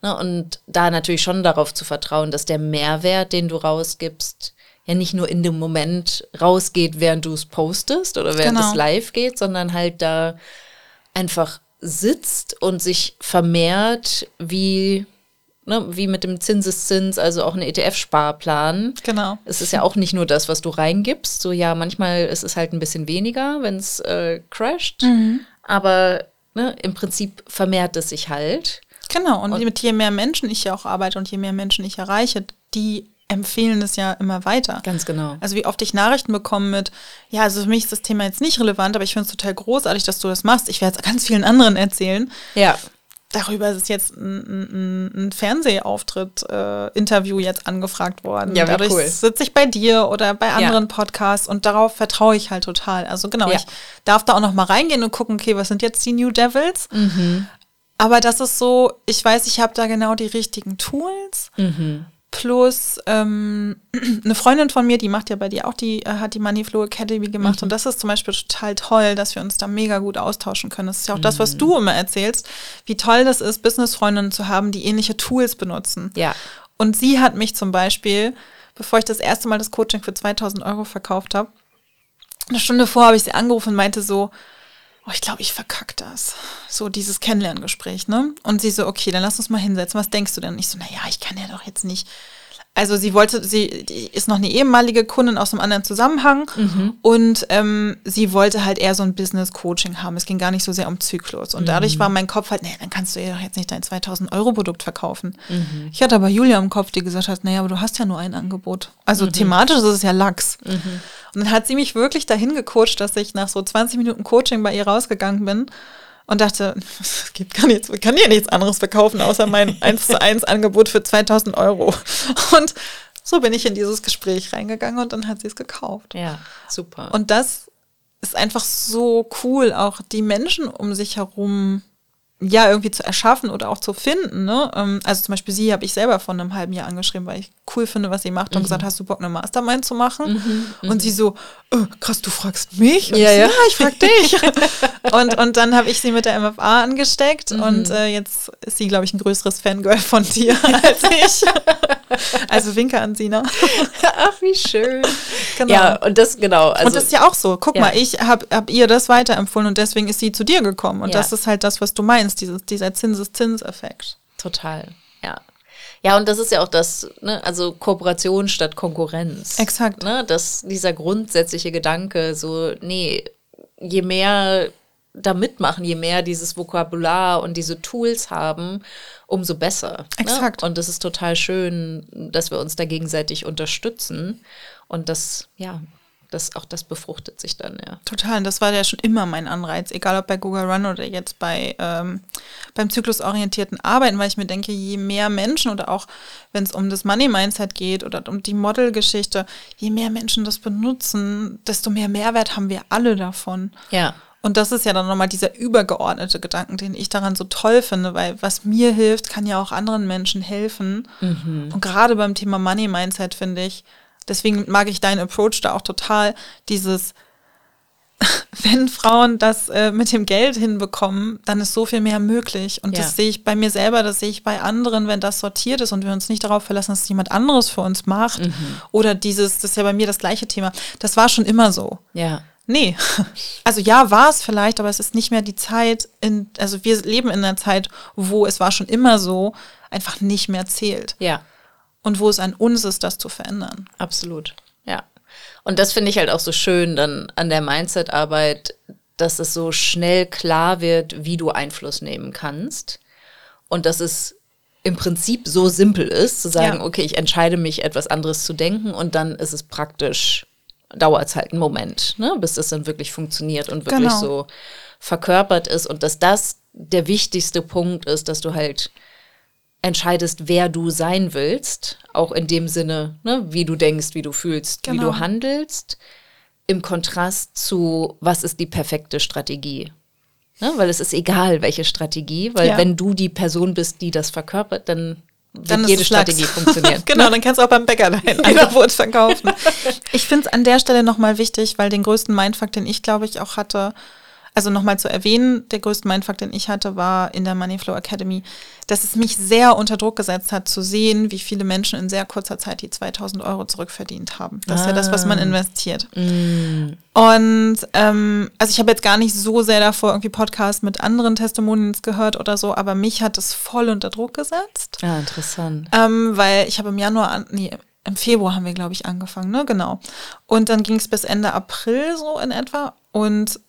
Ne, und da natürlich schon darauf zu vertrauen, dass der Mehrwert, den du rausgibst, ja nicht nur in dem Moment rausgeht, während du es postest oder während genau. es live geht, sondern halt da einfach sitzt und sich vermehrt wie ne, wie mit dem Zinseszins, also auch ein ETF-Sparplan. Genau. Es ist ja auch nicht nur das, was du reingibst. So ja, manchmal ist es halt ein bisschen weniger, wenn es äh, crasht. Mhm. Aber ne, im Prinzip vermehrt es sich halt. Genau, und, und mit je mehr Menschen ich ja auch arbeite und je mehr Menschen ich erreiche, die empfehlen es ja immer weiter. Ganz genau. Also wie oft ich Nachrichten bekomme mit, ja, also für mich ist das Thema jetzt nicht relevant, aber ich finde es total großartig, dass du das machst. Ich werde es ganz vielen anderen erzählen. Ja darüber ist jetzt ein, ein, ein Fernsehauftritt, äh, Interview jetzt angefragt worden. Ja, Dadurch cool. sitze ich bei dir oder bei anderen ja. Podcasts und darauf vertraue ich halt total. Also genau, ja. ich darf da auch noch mal reingehen und gucken, okay, was sind jetzt die New Devils? Mhm. Aber das ist so, ich weiß, ich habe da genau die richtigen Tools. Mhm. Plus ähm, <clears throat> eine Freundin von mir, die macht ja bei dir auch, die äh, hat die Moneyflow Academy gemacht. Mhm. Und das ist zum Beispiel total toll, dass wir uns da mega gut austauschen können. Das ist ja auch mhm. das, was mhm. du immer erzählst, wie toll das ist, Businessfreundinnen zu haben, die ähnliche Tools benutzen. Ja. Und sie hat mich zum Beispiel, bevor ich das erste Mal das Coaching für 2000 Euro verkauft habe, eine Stunde vor habe ich sie angerufen und meinte so, oh, ich glaube, ich verkack das. So dieses Kennenlerngespräch, ne? Und sie so, okay, dann lass uns mal hinsetzen. Was denkst du denn? Und ich so, naja, ich kann ja doch jetzt nicht. Also sie wollte, sie ist noch eine ehemalige Kundin aus einem anderen Zusammenhang mhm. und ähm, sie wollte halt eher so ein Business-Coaching haben. Es ging gar nicht so sehr um Zyklus. Und dadurch mhm. war mein Kopf halt, nee, dann kannst du ihr doch jetzt nicht dein 2000 Euro Produkt verkaufen. Mhm. Ich hatte aber Julia im Kopf, die gesagt hat, naja, aber du hast ja nur ein Angebot. Also mhm. thematisch ist es ja Lachs. Mhm. Und dann hat sie mich wirklich dahin gecoacht, dass ich nach so 20 Minuten Coaching bei ihr rausgegangen bin und dachte, <laughs> es gibt gar nichts, ich kann hier nichts anderes verkaufen, außer mein <laughs> 1 zu 1 Angebot für 2000 Euro. Und so bin ich in dieses Gespräch reingegangen und dann hat sie es gekauft. Ja, super. Und das ist einfach so cool, auch die Menschen um sich herum ja irgendwie zu erschaffen oder auch zu finden. Ne? Ähm, also zum Beispiel sie habe ich selber vor einem halben Jahr angeschrieben, weil ich cool finde, was sie macht und mhm. gesagt, hast du Bock, eine Mastermind zu machen? Mhm, mhm. und sie so, oh, krass, du fragst mich? Und ja, ich, ja. ja, ich frag dich. <laughs> und, und dann habe ich sie mit der MFA angesteckt mhm. und äh, jetzt ist sie, glaube ich, ein größeres Fangirl von dir <laughs> als ich. <laughs> also winke an Sina. <laughs> Ach, wie schön. Genau. Ja, und das, genau. Also, und das ist ja auch so. Guck ja. mal, ich habe hab ihr das weiterempfohlen und deswegen ist sie zu dir gekommen. Und ja. das ist halt das, was du meinst, dieses, dieser Zinseszinseffekt. Total, ja. Ja, und das ist ja auch das, ne, also Kooperation statt Konkurrenz. Exakt. Ne, dass dieser grundsätzliche Gedanke, so, nee, je mehr da mitmachen, je mehr dieses Vokabular und diese Tools haben, umso besser. Ne? Exakt. Ne? Und es ist total schön, dass wir uns da gegenseitig unterstützen. Und das, ja, das, auch das befruchtet sich dann, ja. Total, und das war ja schon immer mein Anreiz, egal ob bei Google Run oder jetzt bei ähm, beim zyklusorientierten Arbeiten, weil ich mir denke, je mehr Menschen oder auch wenn es um das Money-Mindset geht oder um die Model-Geschichte, je mehr Menschen das benutzen, desto mehr Mehrwert haben wir alle davon. Ja. Und das ist ja dann nochmal dieser übergeordnete Gedanken, den ich daran so toll finde, weil was mir hilft, kann ja auch anderen Menschen helfen. Mhm. Und gerade beim Thema Money Mindset finde ich, deswegen mag ich deinen Approach da auch total, dieses, <laughs> wenn Frauen das äh, mit dem Geld hinbekommen, dann ist so viel mehr möglich. Und ja. das sehe ich bei mir selber, das sehe ich bei anderen, wenn das sortiert ist und wir uns nicht darauf verlassen, dass es jemand anderes für uns macht. Mhm. Oder dieses, das ist ja bei mir das gleiche Thema. Das war schon immer so. Ja. Nee. <laughs> Also ja, war es vielleicht, aber es ist nicht mehr die Zeit, in, also wir leben in einer Zeit, wo es war schon immer so, einfach nicht mehr zählt. Ja. Und wo es an uns ist, das zu verändern. Absolut. Ja. Und das finde ich halt auch so schön dann an der Mindset-Arbeit, dass es so schnell klar wird, wie du Einfluss nehmen kannst. Und dass es im Prinzip so simpel ist, zu sagen, ja. okay, ich entscheide mich, etwas anderes zu denken und dann ist es praktisch dauert es halt einen Moment, ne, bis das dann wirklich funktioniert und wirklich genau. so verkörpert ist und dass das der wichtigste Punkt ist, dass du halt entscheidest, wer du sein willst, auch in dem Sinne, ne, wie du denkst, wie du fühlst, genau. wie du genau. handelst, im Kontrast zu, was ist die perfekte Strategie. Ne, weil es ist egal, welche Strategie, weil ja. wenn du die Person bist, die das verkörpert, dann dann jede Strategie funktioniert. <laughs> genau, dann kannst du auch beim Bäcker dein <laughs> Angebot verkaufen. Ich finde es an der Stelle nochmal wichtig, weil den größten Mindfuck, den ich glaube ich auch hatte, also nochmal zu erwähnen, der größte Mindfuck, den ich hatte, war in der Moneyflow Academy, dass es mich sehr unter Druck gesetzt hat, zu sehen, wie viele Menschen in sehr kurzer Zeit die 2000 Euro zurückverdient haben. Das ah. ist ja das, was man ah. investiert. Mm. Und ähm, also ich habe jetzt gar nicht so sehr davor irgendwie Podcasts mit anderen Testimonials gehört oder so, aber mich hat es voll unter Druck gesetzt. Ja, ah, interessant. Ähm, weil ich habe im Januar, an, nee, im Februar haben wir, glaube ich, angefangen, ne? Genau. Und dann ging es bis Ende April so in etwa. Und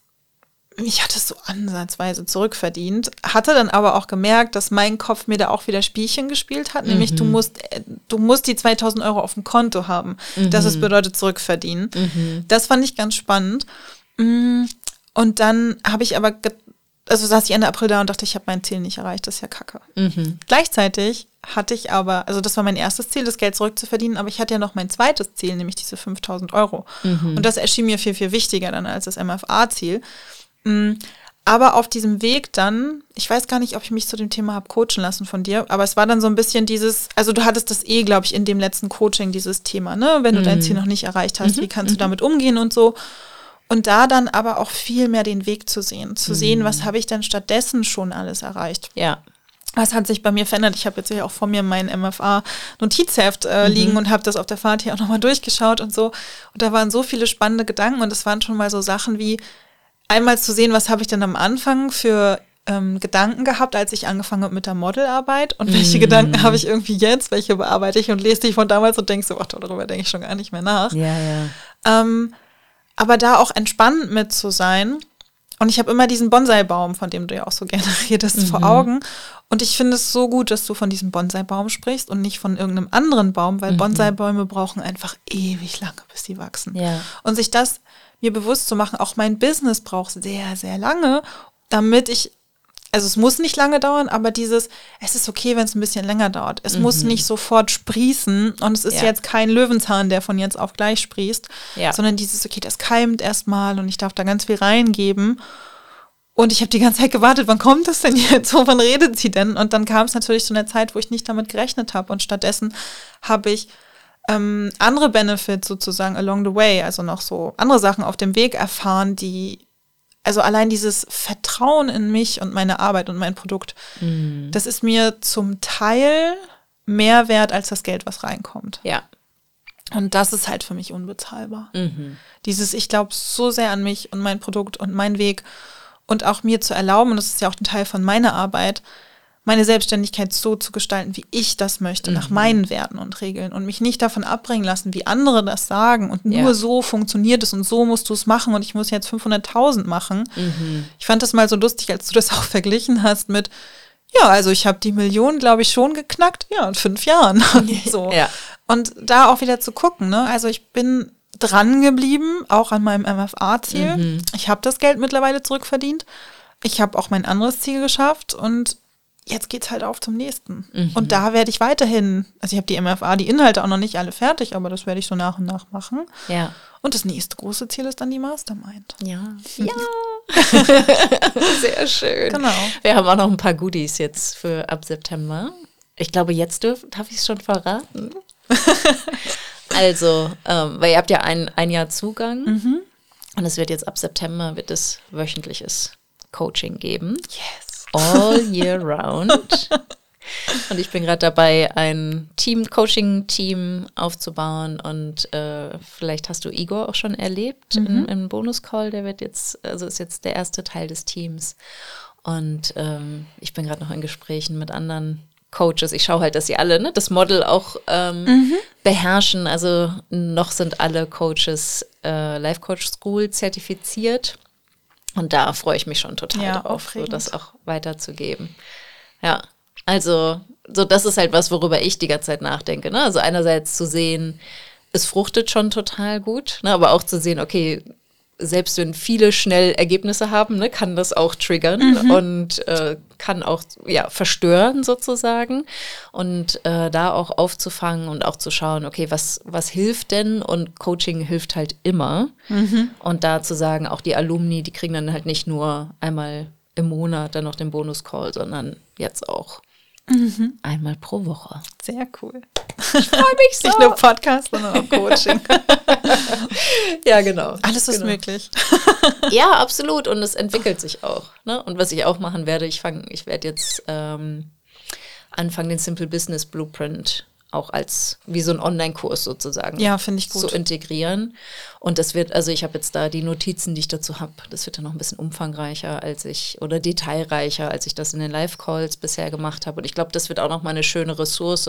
ich hatte es so ansatzweise zurückverdient, hatte dann aber auch gemerkt, dass mein Kopf mir da auch wieder Spielchen gespielt hat, nämlich mhm. du musst, äh, du musst die 2000 Euro auf dem Konto haben. Mhm. Das ist bedeutet zurückverdienen. Mhm. Das fand ich ganz spannend. Mm, und dann habe ich aber, also saß ich Ende April da und dachte, ich habe mein Ziel nicht erreicht, das ist ja kacke. Mhm. Gleichzeitig hatte ich aber, also das war mein erstes Ziel, das Geld zurückzuverdienen, aber ich hatte ja noch mein zweites Ziel, nämlich diese 5000 Euro. Mhm. Und das erschien mir viel, viel wichtiger dann als das MFA-Ziel. Mm, aber auf diesem Weg dann, ich weiß gar nicht, ob ich mich zu dem Thema habe coachen lassen von dir, aber es war dann so ein bisschen dieses, also du hattest das eh, glaube ich, in dem letzten Coaching, dieses Thema, ne? Wenn du mhm. dein Ziel noch nicht erreicht hast, mhm. wie kannst du mhm. damit umgehen und so. Und da dann aber auch viel mehr den Weg zu sehen, zu mhm. sehen, was habe ich denn stattdessen schon alles erreicht. Ja. Was hat sich bei mir verändert? Ich habe jetzt hier auch vor mir mein MFA-Notizheft äh, mhm. liegen und habe das auf der Fahrt hier auch nochmal durchgeschaut und so. Und da waren so viele spannende Gedanken und es waren schon mal so Sachen wie, einmal zu sehen, was habe ich denn am Anfang für ähm, Gedanken gehabt, als ich angefangen habe mit der Modelarbeit und welche mm. Gedanken habe ich irgendwie jetzt, welche bearbeite ich und lese die von damals und denke so, ach, darüber denke ich schon gar nicht mehr nach. Ja, ja. Ähm, aber da auch entspannt mit zu sein. Und ich habe immer diesen Bonsai-Baum, von dem du ja auch so gerne <laughs> redest, mhm. vor Augen. Und ich finde es so gut, dass du von diesem Bonsai-Baum sprichst und nicht von irgendeinem anderen Baum, weil mhm. Bonsai-Bäume brauchen einfach ewig lange, bis sie wachsen. Ja. Und sich das mir bewusst zu machen, auch mein Business braucht sehr, sehr lange, damit ich also es muss nicht lange dauern, aber dieses, es ist okay, wenn es ein bisschen länger dauert. Es mhm. muss nicht sofort sprießen und es ist ja. jetzt kein Löwenzahn, der von jetzt auf gleich sprießt, ja. sondern dieses, okay, das keimt erstmal und ich darf da ganz viel reingeben. Und ich habe die ganze Zeit gewartet, wann kommt das denn jetzt? <laughs> Wovon redet sie denn? Und dann kam es natürlich zu einer Zeit, wo ich nicht damit gerechnet habe. Und stattdessen habe ich ähm, andere Benefits sozusagen along the way, also noch so andere Sachen auf dem Weg erfahren, die also allein dieses Vertrauen in mich und meine Arbeit und mein Produkt, mhm. das ist mir zum Teil mehr wert als das Geld, was reinkommt. Ja. Und das ist halt für mich unbezahlbar. Mhm. Dieses, ich glaube so sehr an mich und mein Produkt und meinen Weg und auch mir zu erlauben, und das ist ja auch ein Teil von meiner Arbeit, meine Selbstständigkeit so zu gestalten, wie ich das möchte, mhm. nach meinen Werten und Regeln und mich nicht davon abbringen lassen, wie andere das sagen und ja. nur so funktioniert es und so musst du es machen und ich muss jetzt 500.000 machen. Mhm. Ich fand das mal so lustig, als du das auch verglichen hast mit, ja, also ich habe die Million, glaube ich, schon geknackt, ja, in fünf Jahren <laughs> und so. Ja. Und da auch wieder zu gucken, ne? Also ich bin dran geblieben, auch an meinem MFA-Ziel. Mhm. Ich habe das Geld mittlerweile zurückverdient. Ich habe auch mein anderes Ziel geschafft und jetzt geht's halt auf zum nächsten. Mhm. Und da werde ich weiterhin, also ich habe die MFA, die Inhalte auch noch nicht alle fertig, aber das werde ich so nach und nach machen. Ja. Und das nächste große Ziel ist dann die Mastermind. Ja. Ja. <laughs> Sehr schön. Genau. Wir haben auch noch ein paar Goodies jetzt für ab September. Ich glaube, jetzt dürf, darf ich es schon verraten. <laughs> also, ähm, weil ihr habt ja ein, ein Jahr Zugang. Mhm. Und es wird jetzt ab September wird es wöchentliches Coaching geben. Yes all year round. Und ich bin gerade dabei, ein Team, Coaching-Team aufzubauen. Und äh, vielleicht hast du Igor auch schon erlebt mhm. im Bonus-Call. Der wird jetzt, also ist jetzt der erste Teil des Teams. Und ähm, ich bin gerade noch in Gesprächen mit anderen Coaches. Ich schaue halt, dass sie alle ne, das Model auch ähm, mhm. beherrschen. Also noch sind alle Coaches äh, Life Coach School zertifiziert. Und da freue ich mich schon total ja, drauf, so das auch weiterzugeben. Ja, also so das ist halt was, worüber ich die ganze Zeit nachdenke. Ne? Also einerseits zu sehen, es fruchtet schon total gut, ne? aber auch zu sehen, okay, selbst wenn viele schnell Ergebnisse haben, ne, kann das auch triggern mhm. und äh, kann auch ja, verstören sozusagen. Und äh, da auch aufzufangen und auch zu schauen, okay, was, was hilft denn? Und Coaching hilft halt immer. Mhm. Und da zu sagen, auch die Alumni, die kriegen dann halt nicht nur einmal im Monat dann noch den Bonus-Call, sondern jetzt auch Mhm. Einmal pro Woche. Sehr cool. Ich freue mich so. Nicht nur Podcast, sondern auch Coaching. <laughs> ja, genau. Alles ist genau. möglich. <laughs> ja, absolut. Und es entwickelt sich auch. Ne? Und was ich auch machen werde, ich fange, ich werde jetzt ähm, anfangen, den Simple Business Blueprint auch als wie so ein Online-Kurs sozusagen ja, finde ich gut. zu integrieren. Und das wird, also ich habe jetzt da die Notizen, die ich dazu habe, das wird dann noch ein bisschen umfangreicher als ich oder detailreicher, als ich das in den Live-Calls bisher gemacht habe. Und ich glaube, das wird auch noch mal eine schöne Ressource,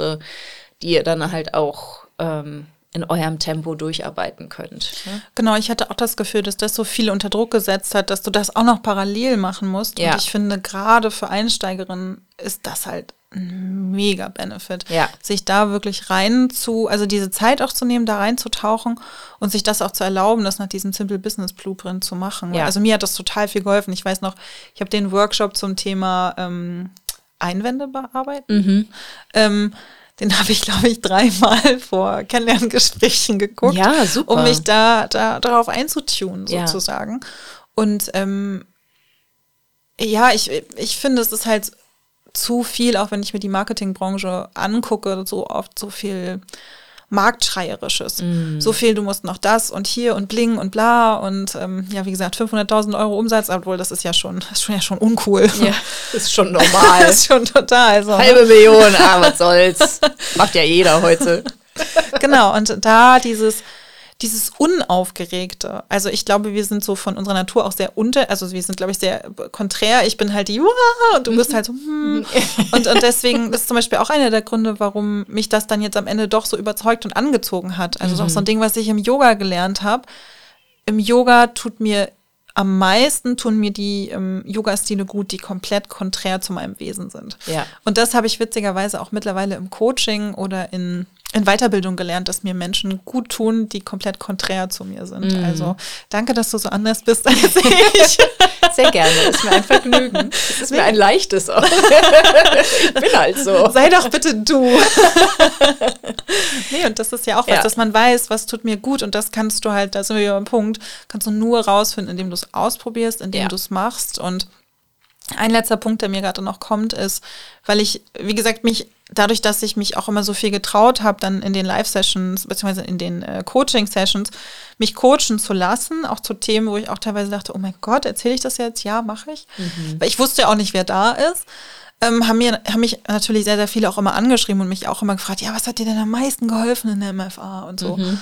die ihr dann halt auch ähm, in eurem Tempo durcharbeiten könnt. Ne? Genau, ich hatte auch das Gefühl, dass das so viel unter Druck gesetzt hat, dass du das auch noch parallel machen musst. Ja. Und ich finde, gerade für Einsteigerinnen ist das halt ein mega Benefit. Ja. Sich da wirklich rein zu, also diese Zeit auch zu nehmen, da reinzutauchen und sich das auch zu erlauben, das nach diesem Simple Business Blueprint zu machen. Ja. Also mir hat das total viel geholfen. Ich weiß noch, ich habe den Workshop zum Thema ähm, Einwände bearbeiten. Mhm. Ähm, den habe ich, glaube ich, dreimal <laughs> vor Kennenlerngesprächen geguckt, ja, super. um mich da, da darauf einzutun, sozusagen. Ja. Und ähm, ja, ich, ich finde, es ist halt zu viel, auch wenn ich mir die Marketingbranche angucke, so oft so viel Marktschreierisches. Mm. So viel, du musst noch das und hier und bling und bla und ähm, ja, wie gesagt, 500.000 Euro Umsatz, obwohl das ist ja schon, ist schon ja schon uncool. Ja, <laughs> ist schon normal. ist schon total so. Ne? Halbe Million, ah, was soll's. Macht ja jeder heute. <laughs> genau, und da dieses, dieses Unaufgeregte. Also ich glaube, wir sind so von unserer Natur auch sehr unter, also wir sind, glaube ich, sehr konträr. Ich bin halt die, und du bist halt so, hm. <laughs> und, und deswegen das ist zum Beispiel auch einer der Gründe, warum mich das dann jetzt am Ende doch so überzeugt und angezogen hat. Also mhm. auch so ein Ding, was ich im Yoga gelernt habe. Im Yoga tut mir am meisten tun mir die ähm, Yoga-Stile gut, die komplett konträr zu meinem Wesen sind. Ja. Und das habe ich witzigerweise auch mittlerweile im Coaching oder in in Weiterbildung gelernt, dass mir Menschen gut tun, die komplett konträr zu mir sind. Mm. Also danke, dass du so anders bist als ich. <laughs> Sehr gerne. Ist mir ein Vergnügen. <laughs> Es ist mir ein leichtes auch. <laughs> ich bin halt so. Sei doch bitte du. nee, und das ist ja auch was, ja. dass man weiß, was tut mir gut und das kannst du halt, da sind wir wieder am Punkt, kannst du nur rausfinden, indem du es ausprobierst, indem ja. du es machst und ein letzter Punkt, der mir gerade noch kommt, ist, weil ich, wie gesagt, mich dadurch, dass ich mich auch immer so viel getraut habe, dann in den Live-Sessions, beziehungsweise in den äh, Coaching-Sessions, mich coachen zu lassen, auch zu Themen, wo ich auch teilweise dachte, oh mein Gott, erzähle ich das jetzt? Ja, mache ich. Mhm. Weil ich wusste ja auch nicht, wer da ist. Ähm, haben, mir, haben mich natürlich sehr, sehr viele auch immer angeschrieben und mich auch immer gefragt, ja, was hat dir denn am meisten geholfen in der MFA und so. Mhm.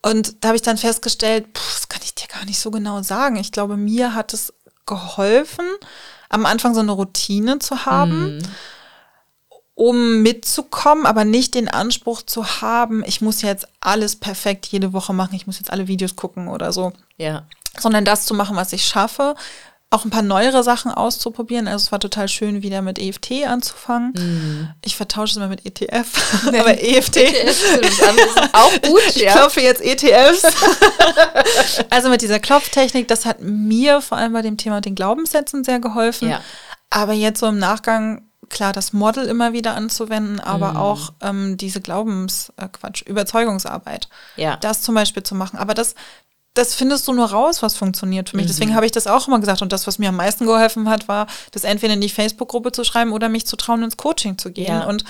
Und da habe ich dann festgestellt, pff, das kann ich dir gar nicht so genau sagen. Ich glaube, mir hat es geholfen, am Anfang so eine Routine zu haben. Mhm um mitzukommen, aber nicht den Anspruch zu haben, ich muss jetzt alles perfekt jede Woche machen, ich muss jetzt alle Videos gucken oder so. Ja. Sondern das zu machen, was ich schaffe, auch ein paar neuere Sachen auszuprobieren. Also es war total schön, wieder mit EFT anzufangen. Mhm. Ich vertausche es mal mit ETF, nee. <laughs> aber EFT. ETF ist auch gut. Ich ja. klopfe jetzt ETFs. <laughs> also mit dieser Klopftechnik, das hat mir vor allem bei dem Thema den Glaubenssätzen sehr geholfen. Ja. Aber jetzt so im Nachgang klar das Model immer wieder anzuwenden, aber mm. auch ähm, diese Glaubens, äh, Überzeugungsarbeit. Ja. Das zum Beispiel zu machen. Aber das, das findest du nur raus, was funktioniert für mich. Mhm. Deswegen habe ich das auch immer gesagt. Und das, was mir am meisten geholfen hat, war, das entweder in die Facebook-Gruppe zu schreiben oder mich zu trauen, ins Coaching zu gehen. Ja. Und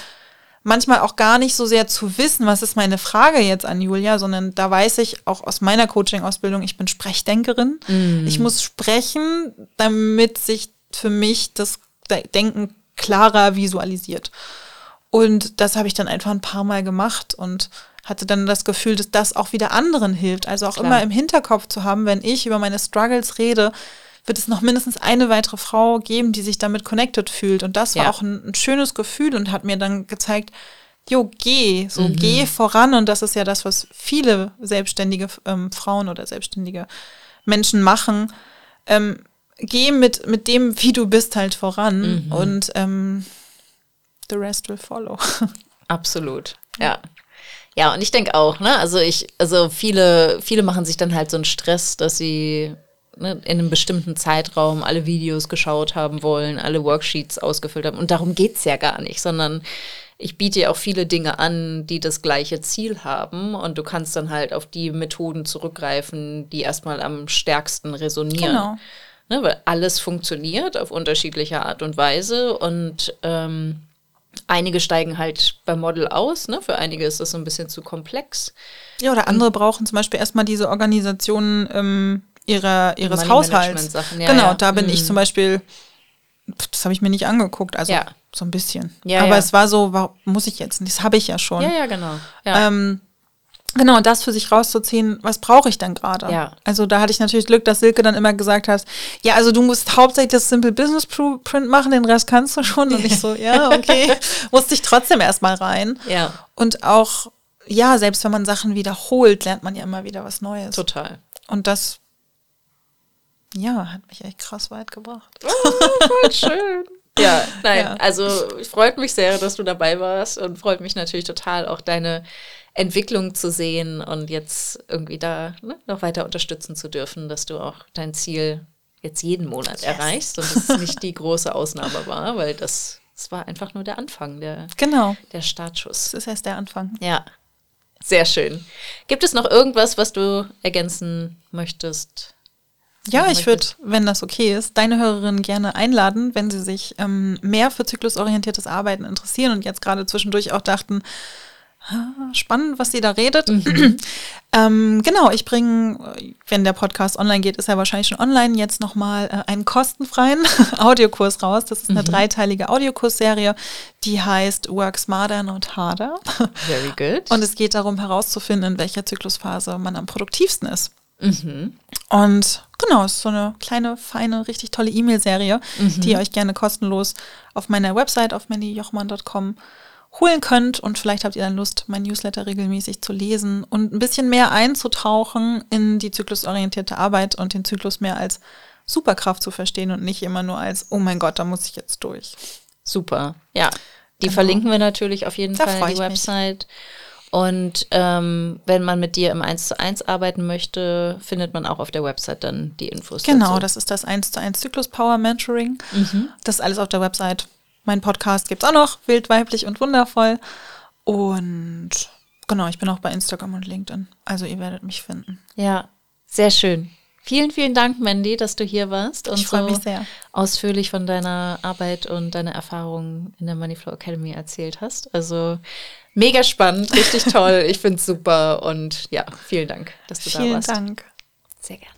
manchmal auch gar nicht so sehr zu wissen, was ist meine Frage jetzt an Julia, sondern da weiß ich auch aus meiner Coaching-Ausbildung, ich bin Sprechdenkerin. Mhm. Ich muss sprechen, damit sich für mich das Denken klarer visualisiert. Und das habe ich dann einfach ein paar Mal gemacht und hatte dann das Gefühl, dass das auch wieder anderen hilft. Also auch Klar. immer im Hinterkopf zu haben, wenn ich über meine Struggles rede, wird es noch mindestens eine weitere Frau geben, die sich damit connected fühlt. Und das war ja. auch ein, ein, schönes Gefühl und hat mir dann gezeigt, jo, geh, so mhm. geh voran. Und das ist ja das, was viele selbstständige ähm, Frauen oder selbstständige Menschen machen. Ähm, geh mit, mit dem, wie du bist, halt voran mhm. und ähm, the rest will follow. <laughs> Absolut, ja. Ja, und ich denke auch, ne, also ich, also viele, viele machen sich dann halt so einen Stress, dass sie ne, in einem bestimmten Zeitraum alle Videos geschaut haben wollen, alle Worksheets ausgefüllt haben. Und darum geht es ja gar nicht, sondern ich biete ja auch viele Dinge an, die das gleiche Ziel haben. Und du kannst dann halt auf die Methoden zurückgreifen, die erstmal am stärksten resonieren. Genau. Ne, weil alles funktioniert auf unterschiedliche Art und Weise und ähm, einige steigen halt beim Model aus, ne? für einige ist das so ein bisschen zu komplex. Ja, oder andere brauchen zum Beispiel erstmal diese Organisationen ähm, ihrer, ihres Haushalts. Ja, genau, ja. da bin mhm. ich zum Beispiel, das habe ich mir nicht angeguckt, also ja. so ein bisschen. Aber es war so, warum muss ich jetzt? Das habe ich ja schon. Ja, ja, genau. Ähm, Genau, das für sich rauszuziehen, was brauche ich denn gerade? Ja. Also da hatte ich natürlich Glück, dass Silke dann immer gesagt hat, ja, also du musst hauptsächlich das Simple Business Print machen, den Rest kannst du schon. Und ich so, ja, <laughs> okay. Musste ich trotzdem erstmal rein. Ja. Und auch, ja, selbst wenn man Sachen wiederholt, lernt man ja immer wieder was Neues. Total. Und das, ja, hat mich echt krass weit gebracht. Oh, voll <laughs> schön. Ja, nein, ja. also freut mich sehr, dass du dabei warst und freut mich natürlich total auch deine Entwicklung zu sehen und jetzt irgendwie da ne, noch weiter unterstützen zu dürfen, dass du auch dein Ziel jetzt jeden Monat yes. erreichst und es nicht die große Ausnahme war, weil das, das war einfach nur der Anfang, der, genau. der Startschuss. Das ist erst der Anfang. Ja, sehr schön. Gibt es noch irgendwas, was du ergänzen möchtest? Ja, ich würde, wenn das okay ist, deine Hörerinnen gerne einladen, wenn sie sich ähm, mehr für zyklusorientiertes Arbeiten interessieren und jetzt gerade zwischendurch auch dachten, spannend, was sie da redet. Mhm. <clears throat> ähm, genau, ich bringe, wenn der Podcast online geht, ist er wahrscheinlich schon online, jetzt nochmal äh, einen kostenfreien <laughs> Audiokurs raus. Das ist eine mhm. dreiteilige Audiokursserie, die heißt Work Smarter, Not Harder. Very good. Und es geht darum herauszufinden, in welcher Zyklusphase man am produktivsten ist. Mhm. Und genau, es ist so eine kleine, feine, richtig tolle E-Mail-Serie, mhm. die ihr euch gerne kostenlos auf meiner Website auf mandyjochmann.com holen könnt. Und vielleicht habt ihr dann Lust, mein Newsletter regelmäßig zu lesen und ein bisschen mehr einzutauchen in die zyklusorientierte Arbeit und den Zyklus mehr als Superkraft zu verstehen und nicht immer nur als, oh mein Gott, da muss ich jetzt durch. Super, ja. Die genau. verlinken wir natürlich auf jeden da Fall, die Website. Mich. Und ähm, wenn man mit dir im 1 zu 1 arbeiten möchte, findet man auch auf der Website dann die Infos. Genau, dazu. das ist das 1 zu 1 Zyklus Power Mentoring. Mhm. Das ist alles auf der Website. Mein Podcast gibt es auch noch, wild, weiblich und wundervoll. Und genau, ich bin auch bei Instagram und LinkedIn. Also ihr werdet mich finden. Ja, sehr schön. Vielen, vielen Dank, Mandy, dass du hier warst und so mich sehr. ausführlich von deiner Arbeit und deiner Erfahrungen in der Moneyflow Academy erzählt hast. Also mega spannend, richtig <laughs> toll. Ich finde es super und ja, vielen Dank, dass du vielen da warst. Vielen Dank. Sehr gern.